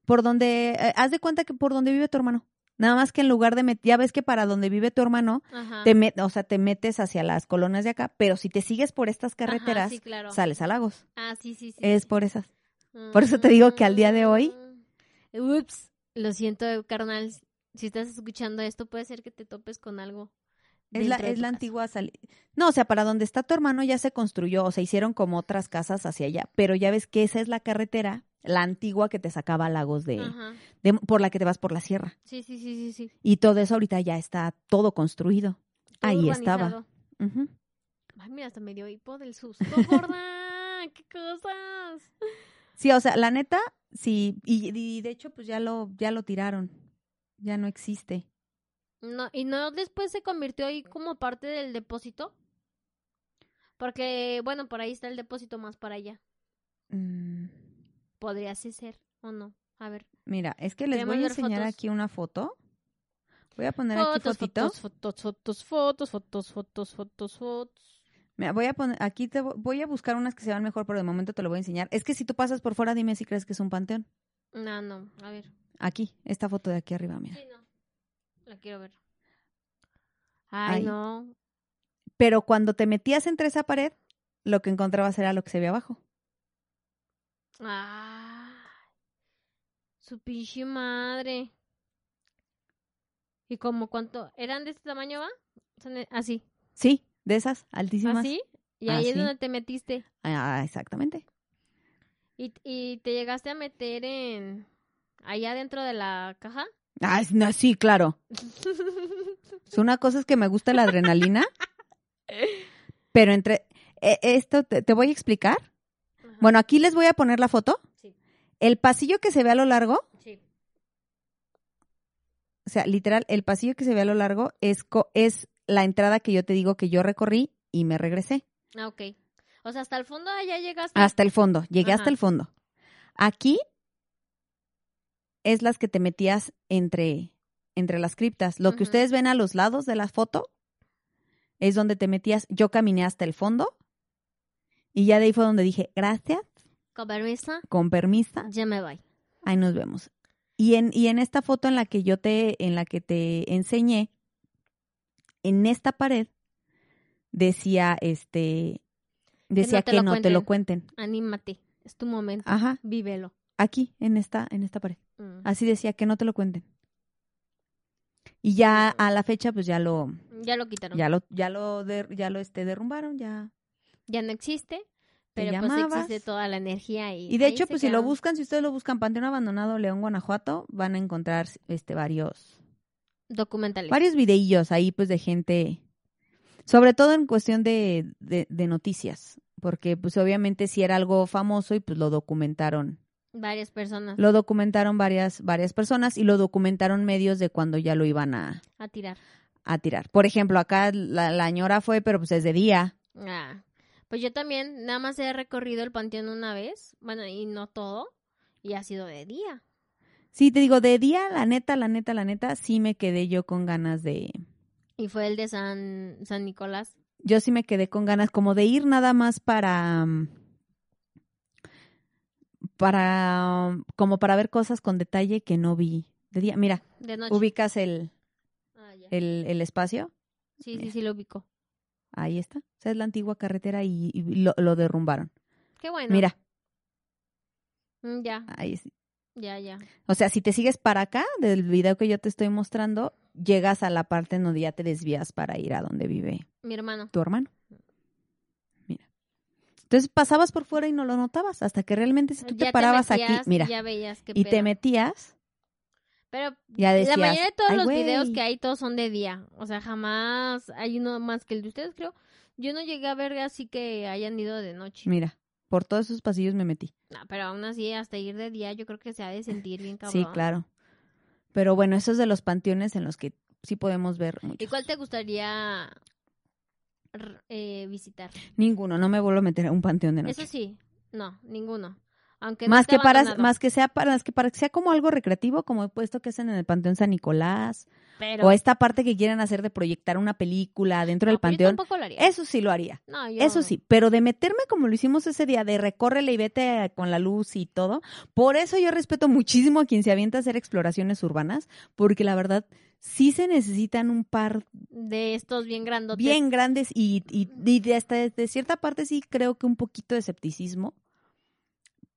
por donde, eh, haz de cuenta que por donde vive tu hermano. Nada más que en lugar de, met- ya ves que para donde vive tu hermano, Ajá. te met- o sea, te metes hacia las colonias de acá, pero si te sigues por estas Ajá, carreteras, sí, claro. sales a Lagos. Ah, sí, sí, sí. Es por esas. por eso te digo que al día de hoy-. Ups, lo siento, carnal. Si estás escuchando esto, puede ser que te topes con algo. Es la, es la antigua salida. No, o sea, para donde está tu hermano ya se construyó, o sea, hicieron como otras casas hacia allá, pero ya ves que esa es la carretera, la antigua que te sacaba Lagos de, por la que te vas por la sierra. Sí, sí, sí, sí, sí. Y todo eso ahorita ya está todo construido. Todo Ahí estaba. Ay, mira, hasta me dio hipo del susto, gorda. <laughs> ¡Qué cosas! Sí, o sea, la neta, sí, y, y de hecho, pues ya lo, ya lo tiraron. Ya no existe. No, ¿Y no después se convirtió ahí como parte del depósito? Porque, bueno, por ahí está el depósito más para allá. Mm, Podría así ser, ¿o no? A ver. mira, es que les voy a enseñar fotos. aquí una foto. Voy a poner aquí Fotos, fotito. fotos, fotos, fotos, fotos, fotos, fotos, fotos, fotos. Mira, voy a poner, aquí te vo- voy a buscar unas que se van mejor, pero de momento te lo voy a enseñar. Es que si tú pasas por fuera, dime si crees que es un panteón. No, no, a ver. Aquí, esta foto de aquí arriba, mira. Sí, no. La quiero ver. Ay, Ahí. no. Pero cuando te metías entre esa pared, lo que encontrabas era lo que se ve abajo. Ay. Su pinche madre. ¿Y como cuánto? ¿Eran de este tamaño, va? Son de- Así. Sí, de esas, altísimas. ¿Así? Y ahí es donde te metiste. Ah, exactamente. ¿Y, y te llegaste a meter en... allá dentro de la caja? Ah, es- no, sí, claro. <laughs> Es una cosa es que me gusta la adrenalina, pero entre eh, esto te, te voy a explicar. Ajá. Bueno, aquí les voy a poner la foto. Sí. El pasillo que se ve a lo largo, Sí. o sea, literal, el pasillo que se ve a lo largo es, co- es la entrada que yo te digo que yo recorrí y me regresé. Ah, ok. O sea, hasta el fondo ya llegaste. Hasta el fondo, llegué Ajá. hasta el fondo. Aquí es las que te metías entre, entre las criptas. Lo que ustedes ven a los lados de la foto es donde te metías. Yo caminé hasta el fondo y ya de ahí fue donde dije, gracias, Con permiso, con permisa, ya me voy. ahí nos vemos. Y en, y en esta foto en la que yo te, en la que te enseñé, en esta pared decía, este, decía te que lo no te lo cuenten. Anímate. Es tu momento. Ajá, Vívelo. aquí, en esta, en esta pared. Mm. Así decía, que no te lo cuenten. Y ya a la fecha, pues ya lo, Ya lo quitaron. ya lo, ya lo, der- ya lo este, derrumbaron, ya. Ya no existe. Te Pero pues llamabas. existe toda la energía y. Y de hecho, pues si lo buscan, si ustedes lo buscan Panteón Abandonado León, Guanajuato, van a encontrar este varios, Documentales. varios videillos ahí, pues de gente, sobre todo en cuestión de, de, de noticias, porque pues obviamente si era algo famoso y pues lo documentaron, Varias personas lo documentaron varias, varias personas y lo documentaron medios de cuando ya lo iban a, a tirar. a tirar. Por ejemplo, acá la, la ñora fue, pero pues es de día. Ah. Pues yo también nada más he recorrido el panteón una vez. Bueno, y no todo. Y ha sido de día. Sí, te digo, de día, la neta, la neta, la neta, sí me quedé yo con ganas de... Y fue el de San, San Nicolás. Yo sí me quedé con ganas como de ir nada más para... mm, Para... mm, Como para ver cosas con detalle que no vi de día. Mira, De noche. ubicas el, Ah, ya. el, el espacio. Sí, sí, mira. sí lo ubico. Ahí está. O sea, es la antigua carretera y, y lo, lo derrumbaron. Qué bueno. Mira, Mm, ya, ahí es- ya, ya. O sea, si te sigues para acá, del video que yo te estoy mostrando, llegas a la parte en donde ya te desvías para ir a donde vive Mi hermano. tu hermano. Mira. Entonces pasabas por fuera y no lo notabas, hasta que realmente si tú Ya te parabas metías aquí, mira, Ya veías qué y te metías, Pero ya decías, la mayoría de todos "Ay, los videos güey". que hay, todos son de día. O sea, jamás hay uno más que el de ustedes, creo. Yo no llegué a ver así que hayan ido de noche. Mira, por todos esos pasillos me metí. No, pero aún así, hasta ir de día, yo creo que se ha de sentir bien cabrón. Sí, claro. Pero bueno, esos de los panteones en los que sí podemos ver ¿Y muchos. cuál te gustaría eh, visitar? Ninguno, no me vuelvo a meter a un panteón de noche. Eso sí, no, ninguno. Aunque más que para más que sea para más que para que sea como algo recreativo como he puesto que hacen en el Panteón San Nicolás Pero, o esta parte que quieren hacer de proyectar una película dentro no, del yo panteón tampoco lo haría. eso sí lo haría No, yo- eso sí pero de meterme como lo hicimos ese día de recórrele y vete con la luz y todo por eso yo respeto muchísimo a quien se avienta a hacer exploraciones urbanas porque la verdad sí se necesitan un par De estos bien grandotes. bien grandes y, y, y de hasta de cierta parte sí creo que un poquito de escepticismo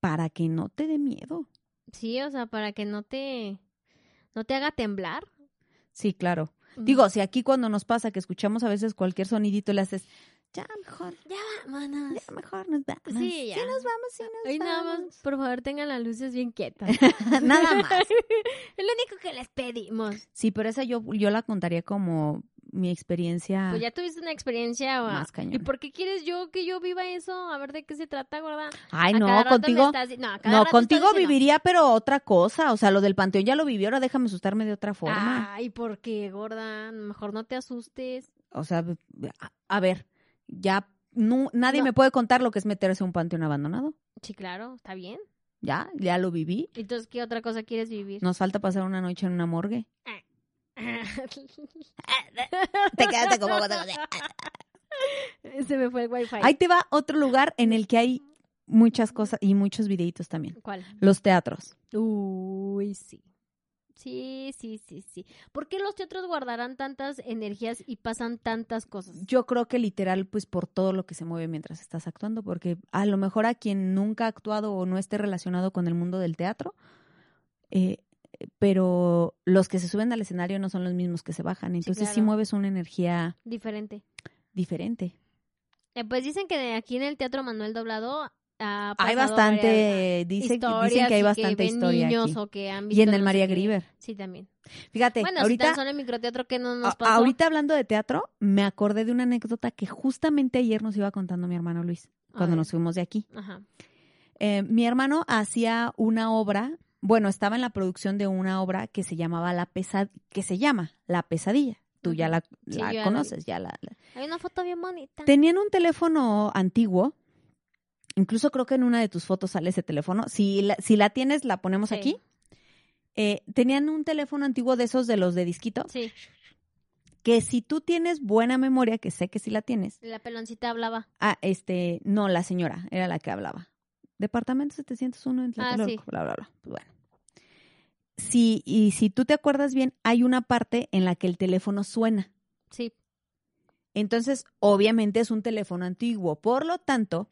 para que no te dé miedo Sí, o sea, para que no te, no te haga temblar. sí claro Digo, si aquí cuando nos pasa que escuchamos a veces cualquier sonidito le haces, ya mejor, Ya, vámonos. ya mejor nos vamos. Sí, ya. nos vamos, sí nos Hoy nada más, vamos. por favor, tengan las luces bien quietas. <laughs> Nada más. <laughs> es lo único que les pedimos. Sí, pero esa yo, yo la contaría como mi experiencia. Pues ya tuviste una experiencia. o- Más cañón. ¿Y por qué quieres yo que yo viva eso? A ver de qué se trata, gorda. Ay, A no, cada rato me contigo. estás- no, a cada No, rato contigo estás viviría, pero otra cosa. O sea, lo del panteón ya lo vivió, ahora déjame asustarme de otra forma. Ay, ¿por qué, gorda? Mejor no te asustes. O sea, a, ver, ya no, nadie No. me puede contar lo que es meterse a un panteón abandonado. Sí, claro, está bien. Ya, ya lo viví. Entonces, ¿qué otra cosa quieres vivir? Nos falta pasar una noche en una morgue. Te quedaste como... <laughs> Se me fue el wifi. Ahí te va otro lugar en el que hay muchas cosas y muchos videitos también. ¿Cuál? Los teatros. Uy, sí. Sí, sí, sí, sí. ¿Por qué los teatros guardarán tantas energías y pasan tantas cosas? Yo creo que literal, pues por todo lo que se mueve mientras estás actuando, porque a lo mejor a quien nunca ha actuado o no esté relacionado con el mundo del teatro, eh, pero los que se suben al escenario no son los mismos que se bajan. Entonces sí, claro. mueves una energía Diferente. diferente. Eh, pues dicen que aquí en el Teatro Manuel Doblado ha Hay bastante, varias dice, historias dicen que hay bastante historia niños aquí. o que han Y en el no María. Griver. Sí, también. Fíjate, Bueno, si ahorita, solo en microteatro que no nos pasó. ahorita hablando de teatro, me acordé de una anécdota que justamente ayer nos iba contando mi hermano Luis, cuando nos fuimos de aquí. Ajá. Eh, mi hermano hacía una obra, bueno, estaba en la producción de una obra que se llamaba La Pesad, que se llama La Pesadilla. Tú ya la, Sí, la yo ya la conoces, ya la, la- Hay una foto bien bonita. Tenían un teléfono antiguo. Incluso creo que en una de tus fotos sale ese teléfono. Si la, si la tienes, la ponemos Sí. aquí. Eh, tenían un teléfono antiguo de esos de los de disquito. Sí, Que si tú tienes buena memoria, que sé que sí la tienes. la peloncita hablaba. Ah, este, no, la señora era la que hablaba. Departamento 701 en Ah, Tlatelolco, sí. bla, bla, bla. Pues bueno. Sí, y si tú te acuerdas bien, hay una parte en la que el teléfono suena. Sí. Entonces, obviamente es un teléfono antiguo. Por lo tanto,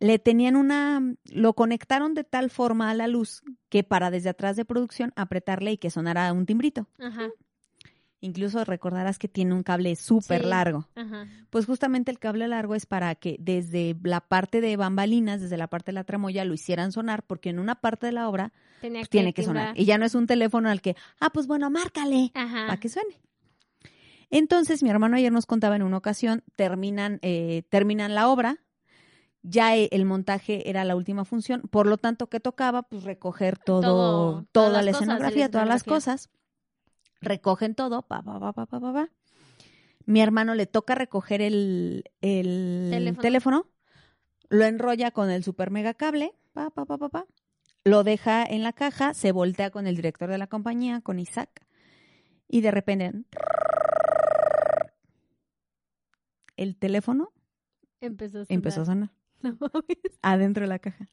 le tenían una, lo conectaron de tal forma a la luz que para desde atrás de producción apretarle y que sonara un timbrito. Ajá. Incluso recordarás que tiene un cable súper Sí. largo. Ajá. Pues justamente el cable largo es para que desde la parte de bambalinas, desde la parte de la tramoya, lo hicieran sonar, porque en una parte de la obra Tenía pues, tiene que sonar. Y ya no es un teléfono al que, ah, pues bueno, márcale Ajá. para que suene. Entonces, mi hermano ayer nos contaba en una ocasión, terminan, eh, terminan la obra, ya eh, el montaje era la última función, por lo tanto, ¿qué tocaba? Pues recoger todo, toda la escenografía, todas las cosas. Recogen todo, pa, pa, pa, pa, pa, pa, pa. Mi hermano le toca recoger el, el Teléfono. teléfono. lo enrolla con el super mega cable, pa, pa, pa, pa, pa. Lo deja en la caja, se voltea con el director de la compañía, con Isaac, y de repente el teléfono Empezó a sonar. empezó a sonar <laughs> No adentro de la caja.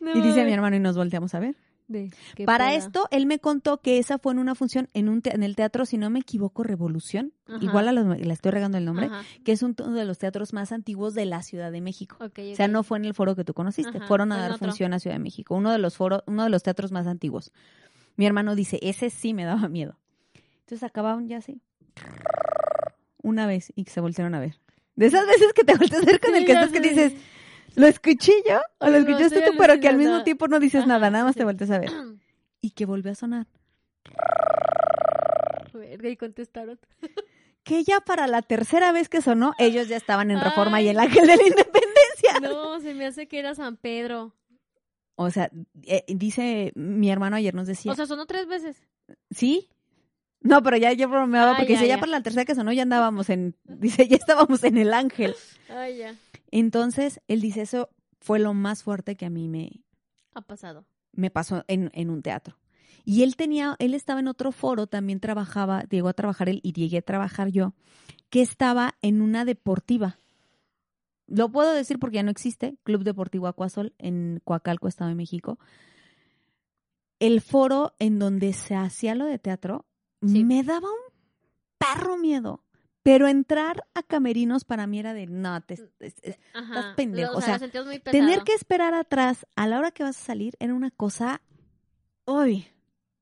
No Y dice mi hermano y nos volteamos a ver. De, Para esto, él me contó que esa fue en una función en, un te- en el teatro, si no me equivoco, Revolución. Ajá. Igual a los- le estoy regando el nombre, Ajá. que es un- uno de los teatros más antiguos de la Ciudad de México. Ok, O sea, no fue en el foro que tú conociste, Ajá, fueron a dar otro. función a Ciudad de México, uno de los foros, uno de los teatros más antiguos. Mi hermano dice, ese sí me daba miedo. Entonces acababan ya así. Una vez y se voltearon a ver. De esas veces que te volteas a ver con el que estás que dices, ¿lo escuché yo? ¿O lo escuchaste tú? Pero que al mismo tiempo no dices Ajá, nada, nada más sí. te volteas a ver. <clears throat> Y que volvió a sonar. Verga, y contestaron. <laughs> Que ya para la tercera vez que sonó, ellos ya estaban en Reforma y Ay. el Ángel de la Independencia. <laughs> No, se me hace que era San Pedro. O sea, eh, dice mi hermano ayer nos decía, O sea, sonó tres veces. ¿sí? No, pero ya yo bromeaba Ah, porque ya, dice, ya ya. para la tercera que sonó ya andábamos en, dice, ya estábamos en el Ángel. <laughs> Ay, ya. Entonces, él dice, eso fue lo más fuerte que a mí me, Ha pasado. me pasó en, en un teatro. Y él tenía, él estaba en otro foro, también trabajaba, llegó a trabajar él y llegué a trabajar yo, que estaba en una deportiva. Lo puedo decir porque ya no existe, Club Deportivo Acuasol en Coacalco, Estado de México. El foro en donde se hacía lo de teatro Sí. me daba un perro miedo. Pero entrar a camerinos para mí era de, no, te, es- es- Ajá. pendejo, Lo- o sea, muy tener que esperar atrás a la hora que vas a salir era una cosa, uy,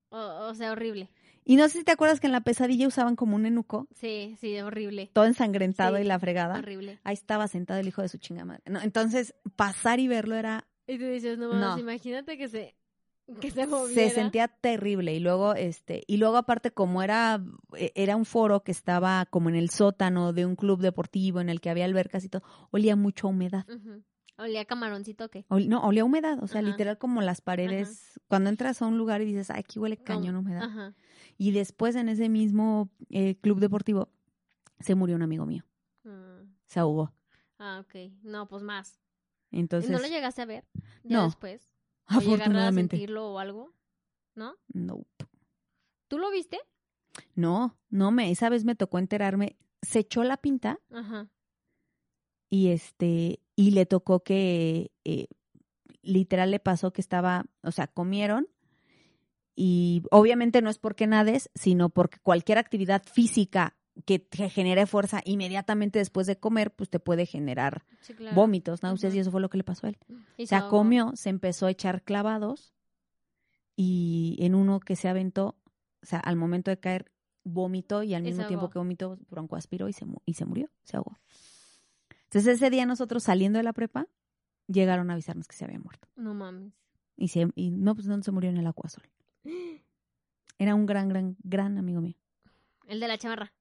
O, o sea, horrible. Y no sé si te acuerdas que en la pesadilla usaban como un enuco, Sí, sí, horrible. todo ensangrentado Sí, y la fregada. Horrible. Ahí estaba sentado el hijo de su chinga madre. No, entonces, pasar y verlo era. Y tú dices, no, No. imagínate que se, <laughs> que se moviera. Se sentía terrible. Y luego, este, y luego aparte, como era, eh, era un foro que estaba como en el sótano de un club deportivo en el que había albercas y todo, olía mucho a humedad. Ujú. Olía camaroncito, ¿qué? Ol- no, olía humedad. O sea, Ajá. literal como las paredes. Cuando entras a un lugar y dices, ay, aquí huele cañón humedad. Ajá. Y después en ese mismo eh, club deportivo se murió un amigo mío. Mm. Se ahogó. Ah, ok. No, pues más. ¿Y Entonces, no lo llegaste a ver? Ya No. después. ¿O llegaste a afortunadamente. sentirlo o algo? ¿No? No. ¿Tú lo viste? No, no me, esa vez me tocó enterarme, se echó la pinta Ajá. y este, y le tocó que eh, literal le pasó que estaba, o sea, comieron y obviamente no es porque nades, sino porque cualquier actividad física que te genere fuerza inmediatamente después de comer, pues te puede generar Sí, claro. vómitos, náuseas y eso fue lo que le pasó a él. O sea, se ahogó. comió, se empezó a echar clavados y en uno que se aventó, o sea, al momento de caer, vomitó y al Y mismo tiempo que vomitó, broncoaspiró y se, y se murió, se ahogó. Entonces ese día nosotros saliendo de la prepa, llegaron a avisarnos que se había muerto. No mames. Y, se, y no, pues no se murió en el Acuasol. <gasps> Era un gran, gran, gran amigo mío. El de la chamarra.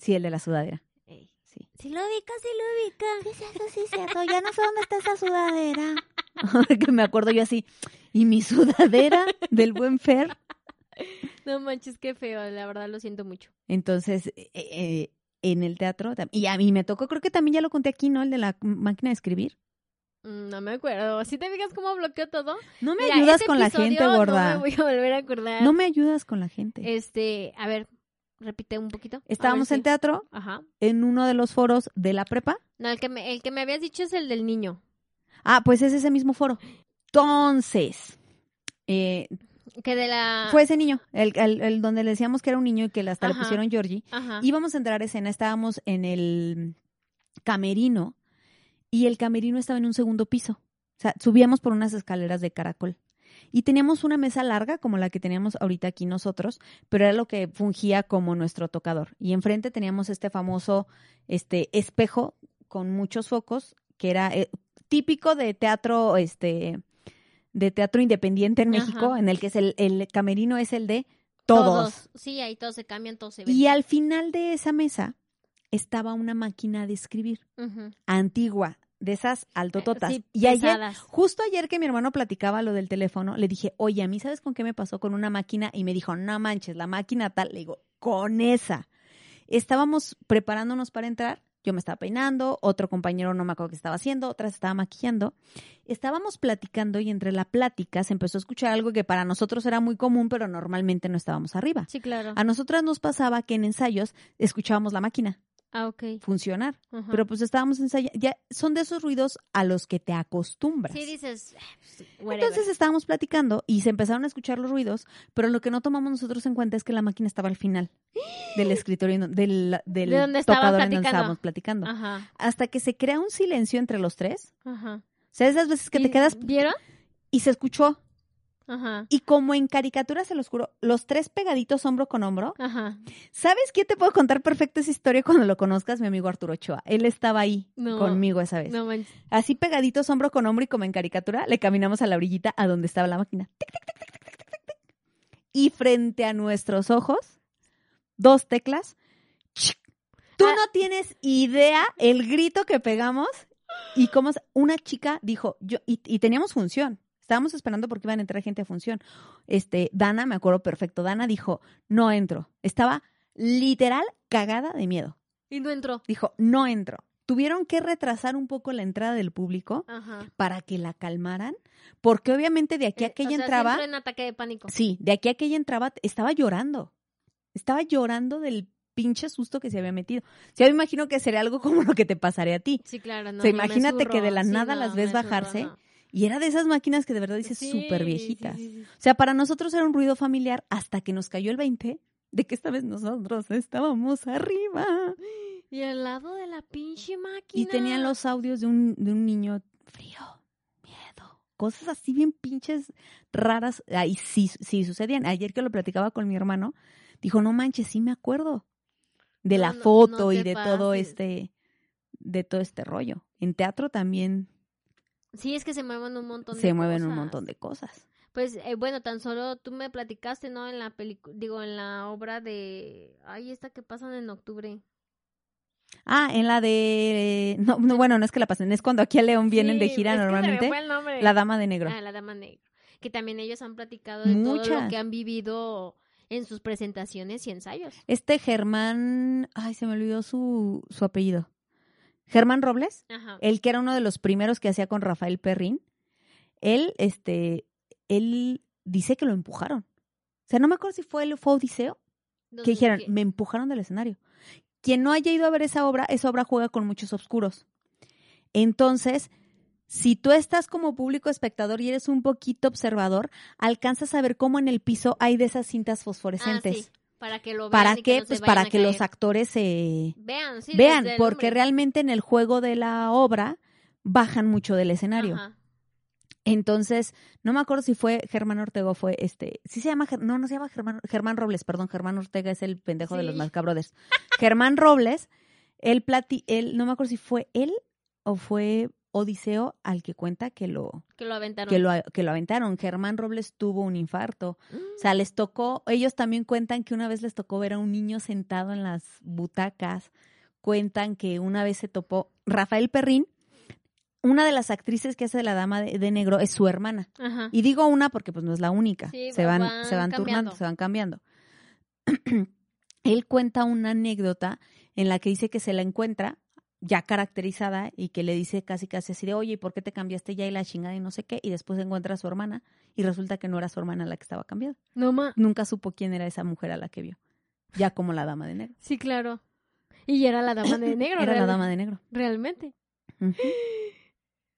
Sí, el de la sudadera. Ey. Sí. Sí lo ubica, sí lo ubica. Sí, cierto, sí, cierto. Ya no sé dónde está esa sudadera. <laughs> que me acuerdo yo así. ¿Y mi sudadera del buen Fer? <laughs> No manches, qué feo. La verdad lo siento mucho. Entonces, eh, eh, en el teatro, y a mí me tocó, creo que también ya lo conté aquí, ¿no? El de la máquina de escribir. Mm, No me acuerdo. ¿Sí te fijas cómo bloqueó todo? No me Mira, ayudas con la gente, gorda. No me voy a volver a acordar. No me ayudas con la gente. Este, a ver, repite un poquito. Estábamos en teatro, Ajá. en uno de los foros de la prepa. No, el que, me, el que me habías dicho es el del niño. Ah, pues es ese mismo foro. Entonces, eh, Que de la... fue ese niño, el, el- el donde le decíamos que era un niño y que hasta le pusieron Georgie. Ajá. Íbamos a entrar a escena, estábamos en el camerino y el camerino estaba en un segundo piso. O sea, subíamos por unas escaleras de caracol. Y teníamos una mesa larga, como la que teníamos ahorita aquí nosotros, pero era lo que fungía como nuestro tocador. Y enfrente teníamos este famoso este, espejo con muchos focos, que era eh, típico de teatro, este, de teatro independiente en Ajá. México, en el que es el, el camerino es el de todos. Sí, ahí todos se cambian, todos se ven. Y al final de esa mesa estaba una máquina de escribir antigua, de esas altototas. Sí, y ayer, justo ayer que mi hermano platicaba lo del teléfono, le dije, oye, a mí, ¿sabes con qué me pasó con una máquina? Y me dijo, no manches, la máquina tal. Le digo, con esa. Estábamos preparándonos para entrar. Yo me estaba peinando, otro compañero no me acuerdo qué estaba haciendo, otra se estaba maquillando. Estábamos platicando y entre la plática se empezó a escuchar algo que para nosotros era muy común, pero normalmente no estábamos arriba. Sí, claro. A nosotras nos pasaba que en ensayos escuchábamos la máquina Ah, ok. funcionar, pero pues estábamos ensayando, ya son de esos ruidos a los que te acostumbras. Sí, dices... "Ah, pues, whatever". Entonces estábamos platicando y se empezaron a escuchar los ruidos, pero lo que no tomamos nosotros en cuenta es que la máquina estaba al final del <gasps> escritorio, del, del De donde tocador en donde estábamos platicando. Ajá, Hasta que se crea un silencio entre los tres. ajá. O sea, esas veces que ¿Y te quedas ¿Vieron? y se escuchó. Ajá. Y como en caricatura se los juro, los tres pegaditos hombro con hombro. Ajá. ¿Sabes quién te puedo contar perfecto esa historia cuando lo conozcas? Mi amigo Arturo Ochoa. Él estaba ahí No. conmigo esa vez. No manches. Así pegaditos hombro con hombro y como en caricatura, le caminamos a la orillita a donde estaba la máquina. Tic, tic, tic, tic, tic, tic, tic, tic. Y frente a nuestros ojos, dos teclas. Tú Ah. no tienes idea el grito que pegamos y cómo una chica dijo, yo y, y teníamos función. Estábamos esperando porque iban a entrar gente a función. Este, Dana, me acuerdo perfecto, Dana dijo, "No entro." Estaba literal cagada de miedo. Y no entró. Dijo, "No entro." Tuvieron que retrasar un poco la entrada del público Ajá. para que la calmaran, porque obviamente de aquí a Eh, que o sea, entraba, en ataque de pánico. sí, de aquí a que ella entraba, estaba llorando. Estaba llorando del pinche susto que se había metido. Yo me imagino que sería algo como lo que te pasaría a ti. Sí, claro, no. O sea, imagínate que de la Sí, nada no, las ves bajarse no. Y era de esas máquinas que de verdad dices súper sí, viejitas. sí, sí. O sea, para nosotros era un ruido familiar hasta que nos cayó el 20 de que esta vez nosotros estábamos arriba. <gasps> Y al lado de la pinche máquina. Y tenían los audios de un, de un niño frío, miedo, cosas así bien pinches raras. Ahí sí, sí sucedían. Ayer que lo platicaba con mi hermano, dijo, no manches, sí me acuerdo de No, la foto no y de todo este, de todo este rollo. En teatro también Sí, es que se mueven un montón de se mueven un montón de cosas. Pues eh, bueno, tan solo tú me platicaste, ¿no? En la película, digo, en la obra de... Ay, esta que pasan en octubre. Ah, en la de... No, no, bueno, no es que la pasen, es cuando aquí a León vienen de gira es que normalmente. fue el nombre. La Dama de Negro. Ah, la Dama Negra. Que también ellos han platicado de todo Muchas. lo que han vivido en sus presentaciones y ensayos. Este Germán... Ay, se me olvidó su, su apellido. Germán Robles. Ajá. el que era uno de los primeros que hacía con Rafael Perrín, él, este, él dice que lo empujaron. O sea, no me acuerdo si fue o fue Odiseo, que dijeron, me empujaron del escenario. Quien no haya ido a ver esa obra, esa obra juega con muchos oscuros. Entonces, si tú estás como público espectador y eres un poquito observador, alcanzas a ver cómo en el piso hay de esas cintas Ah, fosforescentes. sí, para que lo vean ¿Para y que qué? no Pues para que los actores se, Vean, sí, vean, porque realmente en el juego de la obra bajan mucho del escenario. Ajá. Entonces, no me acuerdo si fue Germán Ortega o fue este, sí se llama, no, no se llama Germán, Germán Robles, perdón, Germán Ortega es el pendejo de los. Mascabrothers. Germán Robles, él plati, él, no me acuerdo si fue él o fue Odiseo al que cuenta que lo, Que lo aventaron. que lo, que lo aventaron. Germán Robles tuvo un infarto. Mm. O sea, les tocó, ellos también cuentan que una vez les tocó ver a un niño sentado en las butacas. Cuentan que una vez se topó Rafael Perrín, una de las actrices que hace de la Dama de, de Negro es su hermana. Ajá. Y digo una porque pues no es la única. Sí, se va- van, van se van cambiando. turnando, se van cambiando. <clears throat> Él cuenta una anécdota en la que dice que se la encuentra ya caracterizada y que le dice casi casi así de, oye, ¿y por qué te cambiaste ya y la chingada y no sé qué? Y después encuentra a su hermana y resulta que no era su hermana la que estaba cambiada. No ma. Nunca supo quién era esa mujer a la que vio. Ya como la dama de negro. Sí, claro. Y era la dama de <clears throat> negro. Era la dama de negro. Realmente. <gasps>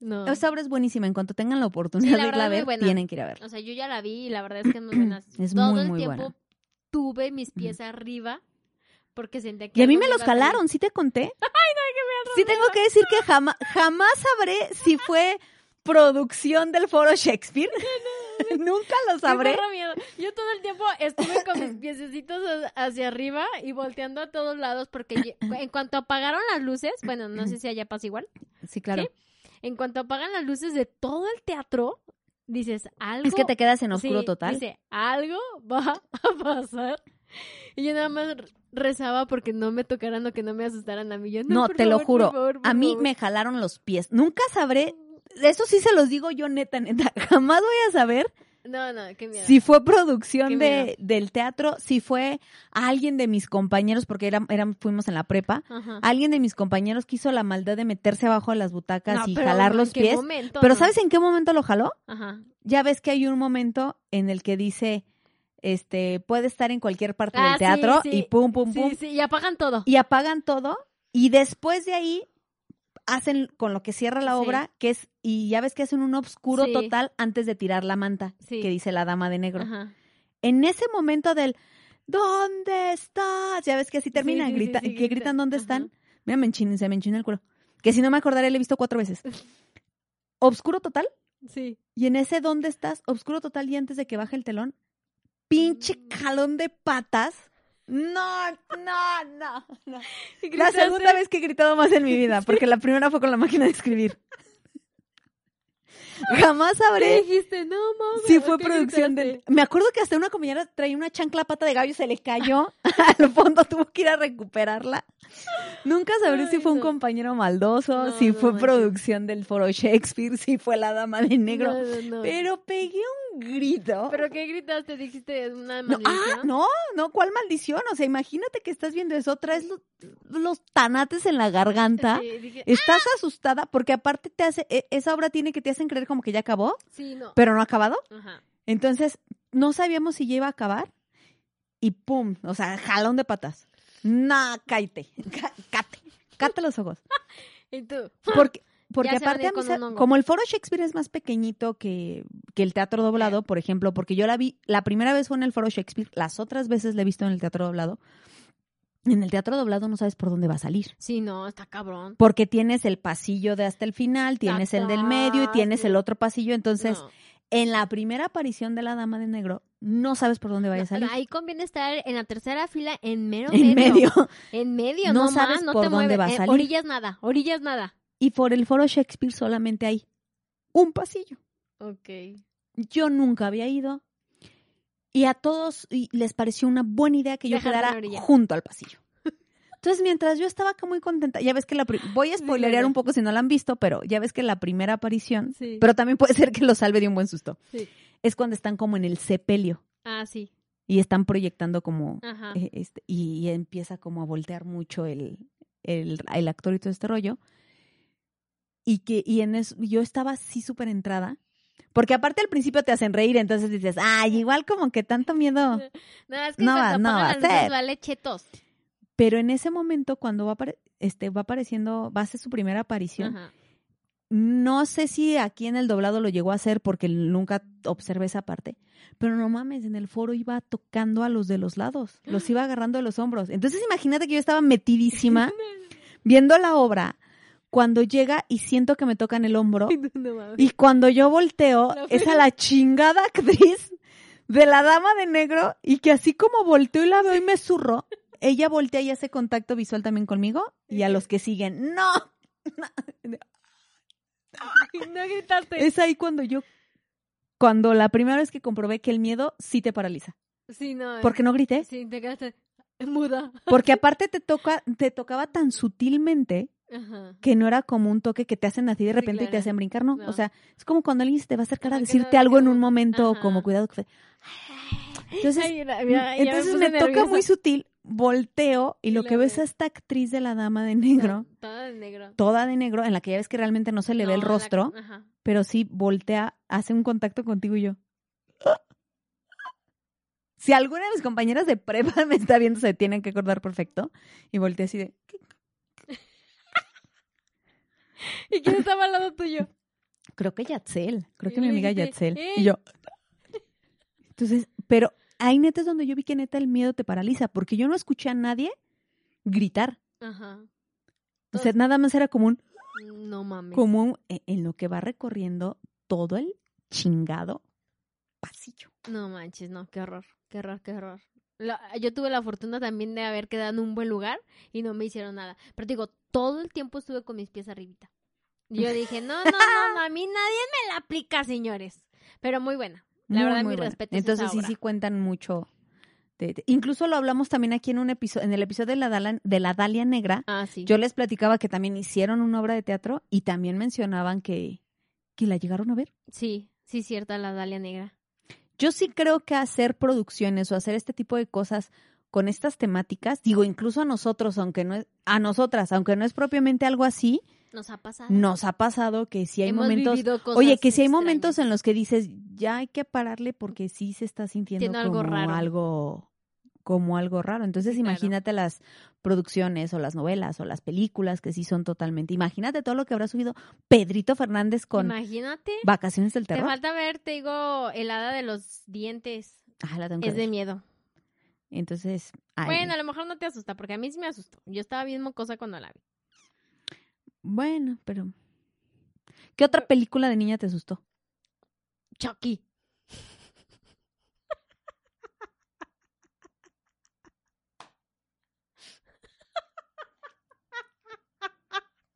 No. Esta obra es buenísima. En cuanto tengan la Sí, oportunidad la de irla a ver, tienen que ir a verla. O sea, yo ya la vi y la verdad es que es muy buena. <clears throat> Es Todo muy, el muy tiempo buena. tuve mis pies arriba porque sentía que Y a mí me los jalaron, ¿sí te conté? <laughs> Que me Sí tengo que decir que jamás, jamás sabré si fue producción del foro Shakespeare. <laughs> Nunca lo sabré. miedo. Yo todo el tiempo estuve con mis piececitos ha- hacia arriba y volteando a todos lados porque en cuanto apagaron las luces, bueno, no sé si allá pasa igual, Sí, claro. ¿Sí? en cuanto apagan las luces de todo el teatro, dices, algo... Es que te quedas en oscuro Sí, total. Dice, algo va a pasar. Y yo nada más rezaba porque no me tocaran o que no me asustaran a mí. Yo, no, No, te lo juro. por favor, por A mí favor". me jalaron los pies. Nunca sabré. Eso sí se los digo yo, neta, neta. <laughs> Jamás voy a saber No, no, qué miedo. si fue producción de, del teatro, si fue alguien de mis compañeros, porque era, fuimos en la prepa. Ajá. Alguien de mis compañeros que hizo la maldad de meterse abajo de las butacas No, y pero jalar ¿en los pies. momento? Pero No. ¿sabes en qué momento lo jaló? Ajá. Ya ves que hay un momento en el que dice, este, puede estar en cualquier parte Ah, del teatro sí. y pum, pum, pum, Sí, sí, y apagan todo. y apagan todo y después de ahí hacen con lo que cierra la obra, que es, y ya ves que hacen un obscuro Sí. total antes de tirar la manta, que dice la dama de negro. Ajá. En ese momento del, ¿dónde estás? Ya ves que así termina, Sí, sí, sí, grita, que gritan. ¿dónde Ajá. están? Mira, me enchina, se me enchina el culo. Que si no me acordaré, le he visto cuatro veces. <laughs> Obscuro total. Sí. Y en ese ¿dónde estás? Obscuro total y antes de que baje el telón. Pinche jalón de patas. No, no, no, no. Y La segunda vez que he gritado más en mi vida, porque la primera fue con la máquina de escribir. <laughs> Jamás ¿Qué sabré dijiste? No, mames. si fue ¿qué producción del... gritaste? Me acuerdo que hasta una compañera traía una chancla pata de gallo, se le cayó. <laughs> Al fondo tuvo que ir a recuperarla. Nunca sabré si fue un compañero maldoso, No, si fue producción del foro Shakespeare, si fue la dama de negro. No, no, no. Pero pegué un grito. ¿Pero qué gritaste? ¿Dijiste una No, maldición? ah, no, no, ¿cuál maldición? O sea, imagínate que estás viendo eso, traes los, los tanates en la garganta, Sí, dije, estás asustada porque aparte te hace, e- esa obra tiene que te hacen creer como que ya acabó, sí, no. pero no ha acabado. Ajá. Entonces, no sabíamos si ya iba a acabar y pum, o sea, jalón de patas. No, cállate, cá- cate, cate los ojos. <laughs> ¿Y tú? Porque, <laughs> porque aparte, a mí como el foro Shakespeare es más pequeñito que, que el teatro doblado, por ejemplo, porque yo la vi, la primera vez fue en el foro Shakespeare, las otras veces la he visto en el teatro doblado. En el teatro doblado no sabes por dónde va a salir. Sí, no, está cabrón. Porque tienes el pasillo de hasta el final, tienes el del medio y tienes el otro pasillo. Entonces, No. En la primera aparición de la Dama de Negro, no sabes por dónde vaya a No, salir. Ahí conviene estar en la tercera fila, en mero en medio. <laughs> En medio, No no, sabes no por te dónde mueves. va a En salir. Orillas nada, orillas nada. Y por el foro Shakespeare solamente hay un pasillo. Ok. Yo nunca había ido. Y a todos les pareció una buena idea que yo quedara junto al pasillo. Entonces, mientras yo estaba acá muy contenta, ya ves que la voy a spoilerear un poco si no la han visto, pero ya ves que la primera aparición, Sí. pero también puede ser que lo salve de un buen susto. Sí. Es cuando están como en el sepelio Ah, sí. y están proyectando como eh, este, y, y empieza como a voltear mucho el, el, el actor y todo este rollo. Y que y en eso, yo estaba así súper entrada. Porque aparte al principio te hacen reír, entonces dices, ay, igual como que tanto miedo. <laughs> No, es que No va- no va a ser. vale chetos. Pero en ese momento, cuando va, este, va apareciendo, va a ser su primera aparición, Ajá. no sé si aquí en el doblado lo llegó a hacer porque nunca observé esa parte, pero no mames, en el foro iba tocando a los de los lados, los iba agarrando de los hombros. Entonces imagínate que yo estaba metidísima <laughs> viendo la obra cuando llega y siento que me tocan el hombro No y cuando yo volteo es a la chingada actriz de la dama de negro y que así como volteo y la veo y me zurro, ella voltea y hace contacto visual también conmigo y a los que siguen, no. <laughs> no gritaste. Es ahí cuando yo, cuando la primera vez que comprobé que el miedo sí te paraliza. Sí, no. eh. ¿Por qué no grité? Sí, te quedaste muda. Porque <laughs> aparte te toca, te tocaba tan sutilmente Ajá. que no era como un toque que te hacen así de Sí, repente y te hacen brincar, ¿no? No. O sea, es como cuando alguien se te va a acercar a decirte no- algo en un momento, Ajá. como cuidado. Entonces, Ay, mira, mira, ya entonces me, toca muy sutil, volteo y Y lo la que ves ves. a esta actriz de la dama de negro, Toda de negro. toda de negro, en la que ya ves que realmente no se le ve el la- rostro, Ajá. pero sí voltea, hace un contacto contigo y yo. Si alguna de mis compañeras de prepa <laughs> me está viendo, se tienen que acordar perfecto. Y volteé así de. <laughs> ¿Y quién estaba al lado tuyo? creo que Yatzel, creo que mi amiga Yatzel. Y yo. Entonces, pero ahí neta es donde yo vi que neta el miedo te paraliza, porque yo no escuché a nadie gritar. Ajá. O sea, nada más era como un, No mames. como un- en lo que va recorriendo todo el chingado pasillo. No manches, no, qué horror, qué horror, qué horror. La- yo tuve la fortuna también de haber quedado en un buen lugar y no me hicieron nada. Pero digo, todo el tiempo estuve con mis pies arribita. Yo dije, no, no, no, no, a mí nadie me la aplica, señores. Pero muy buena. La Muy, verdad, muy mi buena. respeto Entonces sí, sí cuentan mucho. de- de- incluso lo hablamos también aquí en un episodio, en el episodio de la, Dala- de la Dalia Negra. Ah, sí. Yo les platicaba que también hicieron una obra de teatro y también mencionaban que, que la llegaron a ver. Sí, sí, cierta, la Dalia Negra. Yo sí creo que hacer producciones o hacer este tipo de cosas con estas temáticas, digo, incluso a nosotros, aunque no es, a nosotras, aunque no es propiamente algo así, Nos ha pasado. nos ha pasado que si hay Hemos momentos, oye, que si hay extrañas. momentos en los que dices, ya hay que pararle porque sí se está sintiendo Tiene algo como raro. algo como algo raro. Entonces, Sí, claro. imagínate las producciones o las novelas o las películas que sí son totalmente. Imagínate todo lo que habrá subido Pedrito Fernández con Imagínate. Vacaciones del Te Terror. falta ver, te digo, el hada de los dientes. Ah, la tengo que Es de miedo. Entonces, ay, Bueno, a lo mejor no te asusta, porque a mí sí me asustó. Yo estaba bien mocosa cuando la vi. Bueno, pero ¿qué otra película de niña te asustó? Chucky.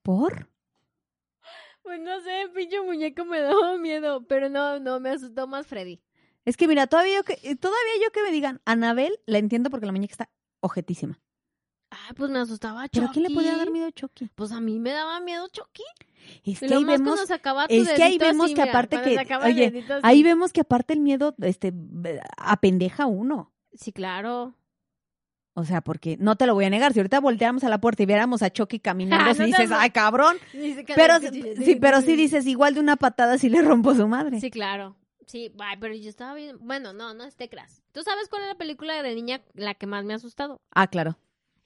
¿Por? Pues no sé, pinche muñeco me daba miedo, pero no, no, me asustó más Freddy. Es que mira, todavía yo que eh, todavía yo que me digan Anabel, la entiendo porque la muñeca está ojetísima. Pues me asustaba Chucky. ¿Pero a quién le podía dar miedo a Chucky? Pues a mí me daba miedo Chucky. Es que ahí vemos es que ahí vemos así, que aparte que- oye, ahí vemos que aparte el miedo este apendeja a uno. Sí, claro. O sea, porque no te lo voy a negar, si ahorita volteáramos a la puerta y viéramos a Chucky caminando, Ah, si no dices. "Ay, cabrón." Pero <laughs> sí, sí, pero sí dices, igual de una patada si le rompo su madre. Sí, claro. Sí, ay, pero yo estaba bien. Bueno, no, no es teclas. ¿Tú sabes cuál es la película de niña la que más me ha asustado? Ah, claro.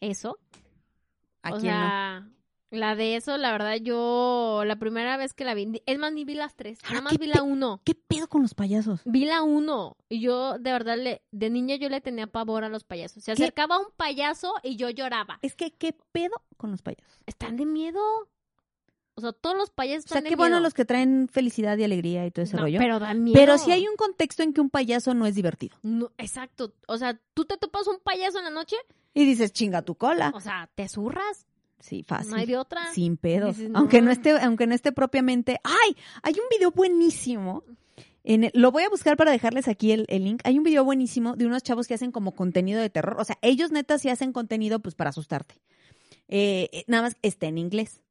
Eso. ¿A o quién no? sea, la de eso, la verdad, yo la primera vez que la vi, es más, ni vi las tres, nada más ¿qué vi la uno. ¿Qué pedo con los payasos? Vi la uno y yo de verdad le, de niña yo le tenía pavor a los payasos. Se ¿Qué? acercaba un payaso y yo lloraba. Es que qué pedo con los payasos. Están de miedo. O sea, todos los payasos O sea, están qué bueno los que traen felicidad y alegría y todo ese No, rollo. Pero dan miedo. Pero sí hay un contexto en que un payaso no es divertido. No, exacto. O sea, tú te topas un payaso en la noche, Y dices, chinga tu cola. o sea, te zurras. Sí, fácil. No hay de otra. Sin pedos. Dices, no. Aunque no esté, aunque no esté propiamente. ¡Ay! Hay un video buenísimo. En el- lo voy a buscar para dejarles aquí el, el link. Hay un video buenísimo de unos chavos que hacen como contenido de terror. O sea, ellos neta sí hacen contenido pues para asustarte. Eh, eh, nada más está en inglés.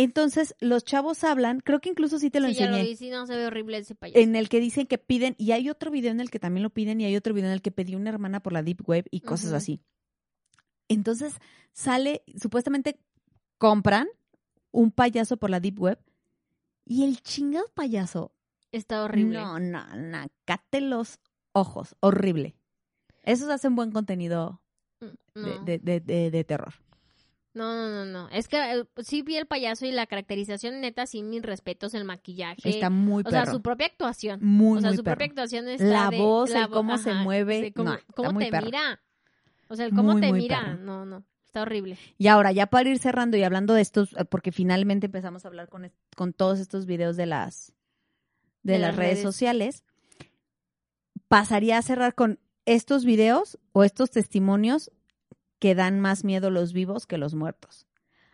Entonces, los chavos hablan, creo que incluso sí te lo sí, ya enseñé. lo vi, sí, no se ve horrible ese payaso. en el que dicen que piden, y hay otro video en el que también lo piden, y hay otro video en el que pedí una hermana por la Deep Web y cosas así. Entonces sale, supuestamente compran un payaso por la Deep Web, y el chingado payaso, Está horrible. no, no, no, cate los ojos, horrible. Esos hacen buen contenido Mm, de, no. de- de- de- de terror. No, no, no, no. Es que eh, sí vi el payaso y la caracterización neta, sí, mis respetos, el maquillaje. Está muy o sea, perro. su propia actuación. muy, o sea, muy su perro. propia actuación está La de- voz, el cómo se mueve, sí, cómo, no, está cómo muy te perro. mira. O sea, el cómo Muy, te muy mira. perro. No, no. Está horrible. Y ahora, ya para ir cerrando y hablando de estos, eh, porque finalmente empezamos a hablar con, es- con todos estos videos de las, de, las redes. sociales, pasaría a cerrar con estos videos o estos testimonios que dan más miedo los vivos que los muertos.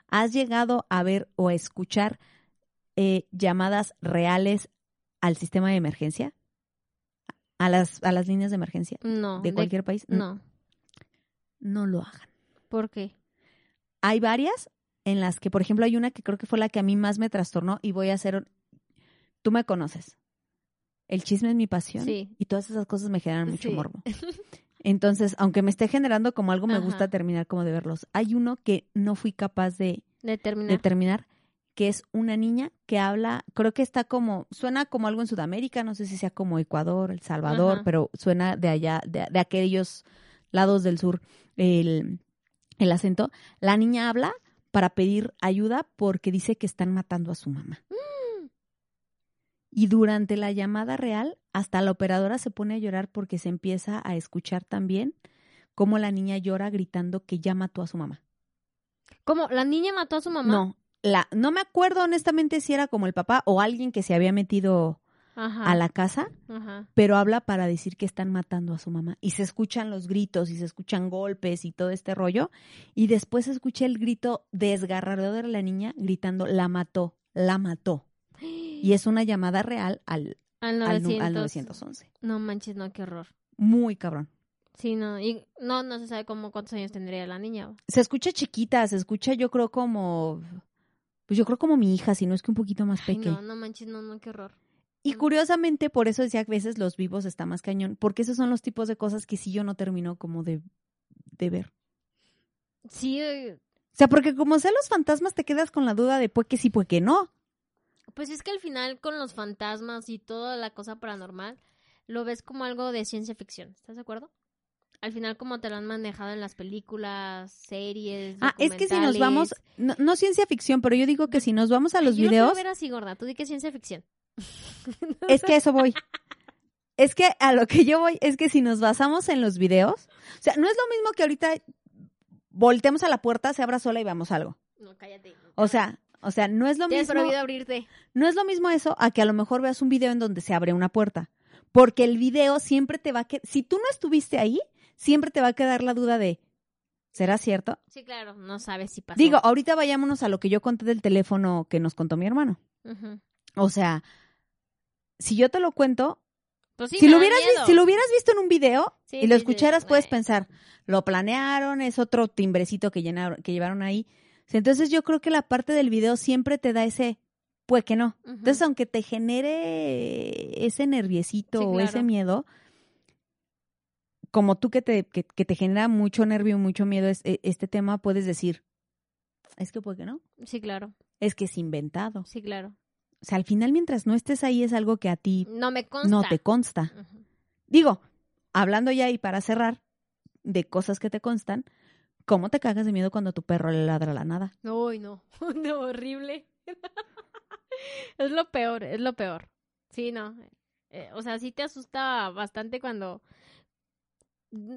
¿Has llegado a ver o a escuchar eh, llamadas reales al sistema de emergencia? A las, a las líneas de emergencia No. de cualquier país. No. No lo hagan. ¿Por qué? Hay varias en las que, por ejemplo, hay una que creo que fue la que a mí más me trastornó y voy a hacer... Tú me conoces. El chisme es mi pasión Sí. y todas esas cosas me generan mucho Sí. morbo. <laughs> Entonces, aunque me esté generando como algo, me gusta terminar como de verlos. Hay uno que no fui capaz de, terminar, que es una niña que habla, creo que está como, suena como algo en Sudamérica, no sé si sea como Ecuador, El Salvador, Ajá. pero suena de allá, de, de aquellos lados del sur, el, el acento. La niña habla para pedir ayuda porque dice que están matando a su mamá. Y durante la llamada real, hasta la operadora se pone a llorar porque se empieza a escuchar también cómo la niña llora gritando que ya mató a su mamá. ¿Cómo? ¿La niña mató a su mamá? No, la, no me acuerdo honestamente si era como el papá o alguien que se había metido Ajá. a la casa, Ajá. pero habla para decir que están matando a su mamá. Y se escuchan los gritos y se escuchan golpes y todo este rollo. Y después se escucha el grito desgarrador de la niña gritando, la mató, la mató. <gasps> <gasps> Y es una llamada real al, Al al, nu- 900. al 911. No manches, no, qué horror. Muy cabrón. Sí, no. Y no, no se sabe cómo cuántos años tendría la niña. Se escucha chiquita, se escucha yo creo como... Pues yo creo como mi hija, si no es que un poquito más pequeña. no, no manches, no, no, qué horror. Y curiosamente, por eso decía que a veces los vivos está más cañón, porque esos son los tipos de cosas que sí yo no termino como de, de ver. Sí, eh, O sea, porque como sea los fantasmas, te quedas con la duda de pues que sí, pues que no. Pues es que al final con los fantasmas y toda la cosa paranormal, lo ves como algo de ciencia ficción. ¿Estás de acuerdo? Al final como te lo han manejado en las películas, series, Ah, es que si nos vamos, no, no ciencia ficción, pero yo digo que si nos vamos a los Yo videos, quiero ver así, gorda. Tú di que ciencia ficción. <laughs> es que a eso voy. Es que a lo que yo voy es que si nos basamos en los videos, o sea, no es lo mismo que ahorita voltemos a la puerta, se abra sola y veamos algo. No, cállate. O sea, o sea, no es lo mismo. prohibido abrirte. No es lo mismo eso a que a lo mejor veas un video en donde se abre una puerta. Porque el video siempre te va a quedar, si tú no estuviste ahí, siempre te va a quedar la duda de, ¿será cierto? Sí, claro, no sabes si pasó. Digo, ahorita vayámonos a lo que yo conté del teléfono que nos contó mi hermano. O sea, si yo te lo cuento, Pues sí, si, lo hubieras si lo hubieras visto en un video Sí, y lo escucharas, puedes pensar, lo planearon, es otro timbrecito que, llenaron, que llevaron ahí. Entonces yo creo que la parte del video siempre te da ese, pues que no. Entonces, aunque te genere ese nerviecito Sí, o ese miedo, como tú que te, que, que te genera mucho nervio, mucho miedo es- e- este tema, puedes decir, es que pues que no, Sí, claro. es que es inventado. Sí, claro. O sea, al final mientras no estés ahí es algo que a ti No me consta. no te consta. Digo, hablando ya y para cerrar de cosas que te constan, ¿cómo te cagas de miedo cuando tu perro le ladra a la nada? Uy, no. <laughs> No, horrible. <laughs> es lo peor, es lo peor. Sí, no. Eh, o sea, sí te asusta bastante cuando...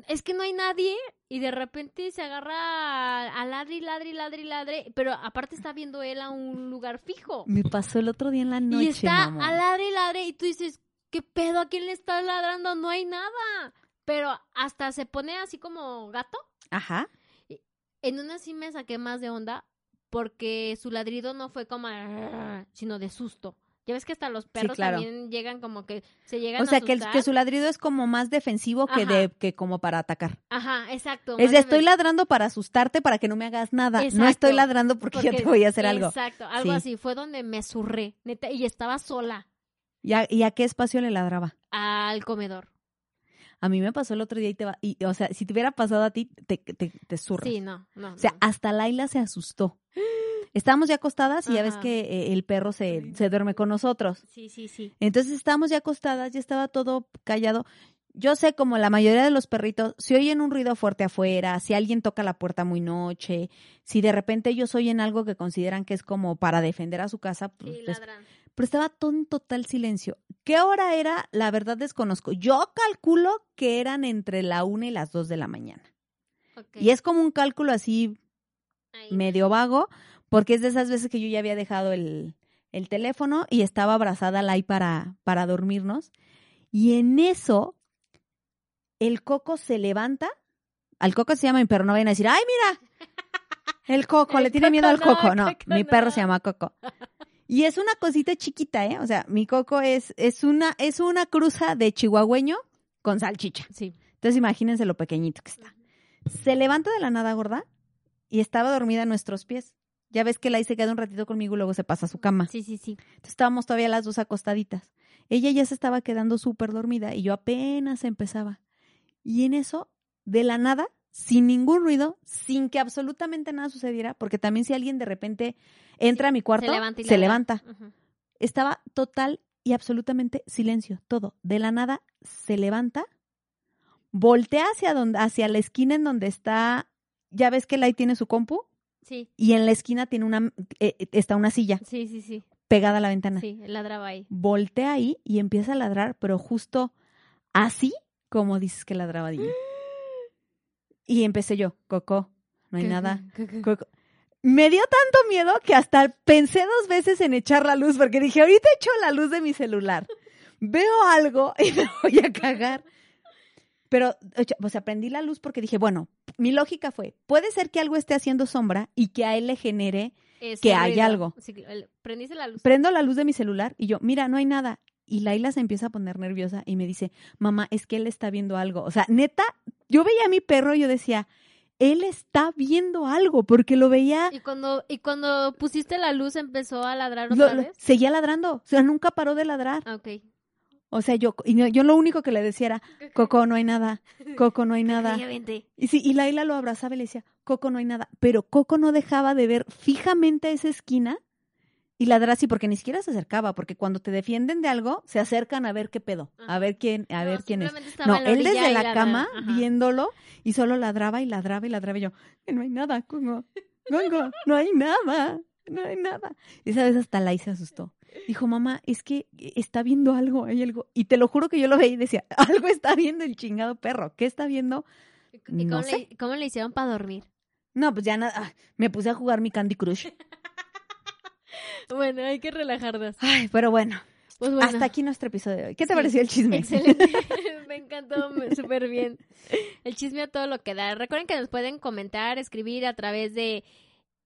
Es que no hay nadie y de repente se agarra a, a ladre y ladre y ladre y ladre, pero aparte está viendo él a un lugar fijo. Me pasó el otro día en la noche, y está mamón. a ladre y ladre y tú dices, ¿qué pedo? ¿A quién le está ladrando? No hay nada. Pero hasta se pone así como gato. Ajá. En una sí me saqué más de onda porque su ladrido no fue como sino de susto. Ya ves que hasta los perros claro. también llegan como que se llegan O sea, a que, el- asustar. que su ladrido es como más defensivo que, de, que como para atacar. Ajá, exacto. Es de estoy ladrando para asustarte para que no me hagas nada. No estoy ladrando porque, yo te voy a hacer algo. Exacto, algo Sí. así. Fue donde me zurré, neta, y estaba sola ¿Y a, y a qué espacio le ladraba? al comedor. A mí me pasó el otro día y te va. Y, o sea, si te hubiera pasado a ti, te, te, te zurras. Sí, no, no. O sea, no. hasta Laila se asustó. Estábamos ya acostadas y ya ves que eh, el perro se, se duerme con nosotros. Sí, sí, sí. Entonces estábamos ya acostadas, ya estaba todo callado. Yo sé, como la mayoría de los perritos, si oyen un ruido fuerte afuera, si alguien toca la puerta muy noche, si de repente ellos oyen algo que consideran que es como para defender a su casa, pues, Sí, pues, pero estaba todo en total silencio. ¿Qué hora era? La verdad desconozco. Yo calculo que eran entre la una y las dos de la mañana. Y es como un cálculo así Ahí. medio vago, porque es de esas veces que yo ya había dejado el, el teléfono y estaba abrazada a Lai para, para dormirnos. Y en eso, el coco se levanta. Al coco se llama mi perro, no vayan a decir, ¡ay, mira! <laughs> El coco, El le tiene Coco miedo al no, coco. No, Coco mi perro no. se llama Coco. <laughs> Y es una cosita chiquita, ¿eh? O sea, mi coco es, es una, es una cruza de chihuahueño con salchicha. Sí. Entonces imagínense lo pequeñito que está. Se levanta de la nada gorda y estaba dormida a nuestros pies. Ya ves que la se queda un ratito conmigo y luego se pasa a su cama. Sí, sí, sí. Entonces estábamos todavía las dos acostaditas. Ella ya se estaba quedando súper dormida y yo apenas empezaba. Y en eso, de la nada, sin ningún ruido, sin que absolutamente nada sucediera, porque también si alguien de repente entra a mi cuarto, Se levanta. se levanta. Estaba total y absolutamente silencio, todo. De la nada se levanta, voltea hacia donde, hacia la esquina en donde está, ya ves que Lai tiene su compu Sí, y en la esquina tiene una, eh, está una silla sí, sí, sí. pegada a la ventana. Sí, ladraba ahí. Voltea ahí y empieza a ladrar, pero justo así como dices que ladraba Dina. Y empecé yo, Coco, no hay nada. Coco. Me dio tanto miedo que hasta pensé dos veces en echar la luz, porque dije, ahorita echo la luz de mi celular. Veo algo <laughs> y me voy a cagar. Pero, o sea, prendí la luz porque dije, bueno, mi lógica fue, puede ser que algo esté haciendo sombra y que a él le genere Ese que hay ruido. algo. Sí, prendiste la luz. Prendo la luz de mi celular y yo, mira, no hay nada. Y Laila se empieza a poner nerviosa y me dice, mamá, es que él está viendo algo. O sea, neta, yo veía a mi perro y yo decía, él está viendo algo porque lo veía, Y cuando, y cuando pusiste la luz empezó a ladrar otra lo- vez. seguía ladrando. O sea, nunca paró de ladrar. Ah, ok. O sea, yo, y yo lo único que le decía era, <laughs> Coco, no hay nada. Coco, no hay nada. Y sí, y Laila lo abrazaba y le decía, Coco, no hay nada. Pero Coco no dejaba de ver fijamente esa esquina y ladrar así, porque ni siquiera se acercaba, porque cuando te defienden de algo, se acercan a ver qué pedo, a ver quién, a No, ver quién es. No, él desde la cama, Ajá. viéndolo, y solo ladraba y ladraba y ladraba. Y yo, "Que no hay nada, Congo. Congo, no hay nada. No hay nada. Y esa vez hasta Lai se asustó. Dijo, mamá, es que está viendo algo, hay algo. Y te lo juro que yo lo veía y decía, <laughs> algo está viendo el chingado perro. ¿Qué está viendo? ¿Y No cómo, le, cómo le hicieron para dormir? No, pues ya nada. ah, Me puse a jugar mi Candy Crush. <laughs> <laughs> Bueno, hay que relajarnos. Ay, pero bueno, Pues bueno. hasta aquí nuestro episodio de hoy. ¿Qué te Sí, pareció el chisme? Excelente. <laughs> <laughs> me encantó súper bien. El chisme a todo lo que da. Recuerden que nos pueden comentar, escribir a través de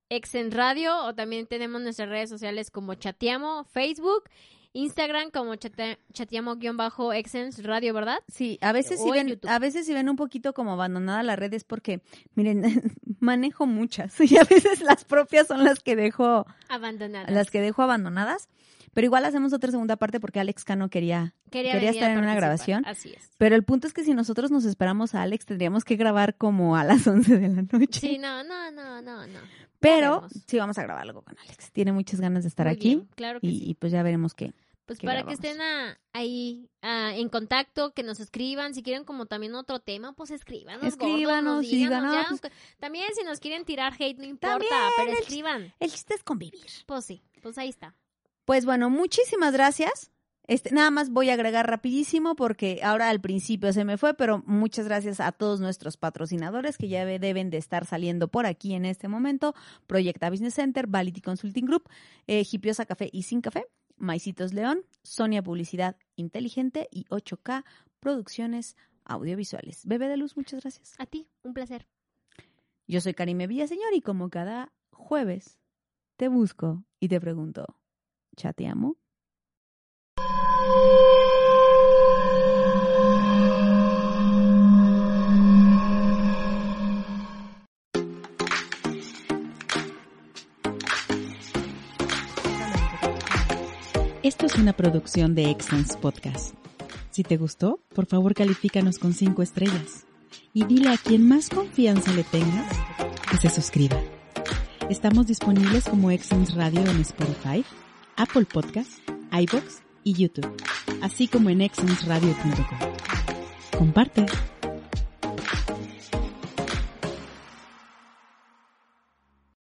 Exen Radio o también tenemos nuestras redes sociales como Chateamo, Facebook, Instagram como chate- chateamo-exens radio, ¿verdad? Sí, a veces O en ven, YouTube. a veces sí ven un poquito como abandonada la red es porque, miren, <laughs> manejo muchas <laughs> y a veces las propias son las que dejo, Abandonadas. las que dejo abandonadas. Pero igual hacemos otra segunda parte porque Alex Cano quería. quería venir a estar en una grabación. Así es. Pero el punto es que si nosotros nos esperamos a Alex, tendríamos que grabar como a las <laughs> 11 de la noche. Sí, no, no, no, no, no. Pero sí vamos a grabar algo con Alex. Tiene muchas ganas de estar Muy aquí bien, claro que y, sí. y pues ya veremos qué. Pues que para grabamos. que estén ah, ahí ah, en contacto, que nos escriban, si quieren como también otro tema, pues escríbanos. Escríbanos, gordos, díganos, "Ah, ya, pues- aunque- También si nos quieren tirar hate, no importa, pero el- escriban. El chiste es convivir. Pues sí, pues ahí está. Pues bueno, muchísimas gracias. Este, nada más voy a agregar rapidísimo porque ahora al principio se me fue, pero muchas gracias a todos nuestros patrocinadores que ya deben de estar saliendo por aquí en este momento. Proyecta Business Center, Vality Consulting Group, eh, Hipiosa Café y Sin Café, Maicitos León, Sonia Publicidad Inteligente y 8K Producciones Audiovisuales. Bebé de Luz, muchas gracias. A ti, un placer. Yo soy Karime Villaseñor y como cada jueves te busco y te pregunto, ¿chateamo? Esto es una producción de Excellence Podcast. Si te gustó, por favor califícanos con 5 estrellas y dile a quien más confianza le tengas que se suscriba. Estamos disponibles como Excellence Radio en Spotify, Apple Podcasts, iBox y YouTube, así como en excellenceradio.com. Comparte.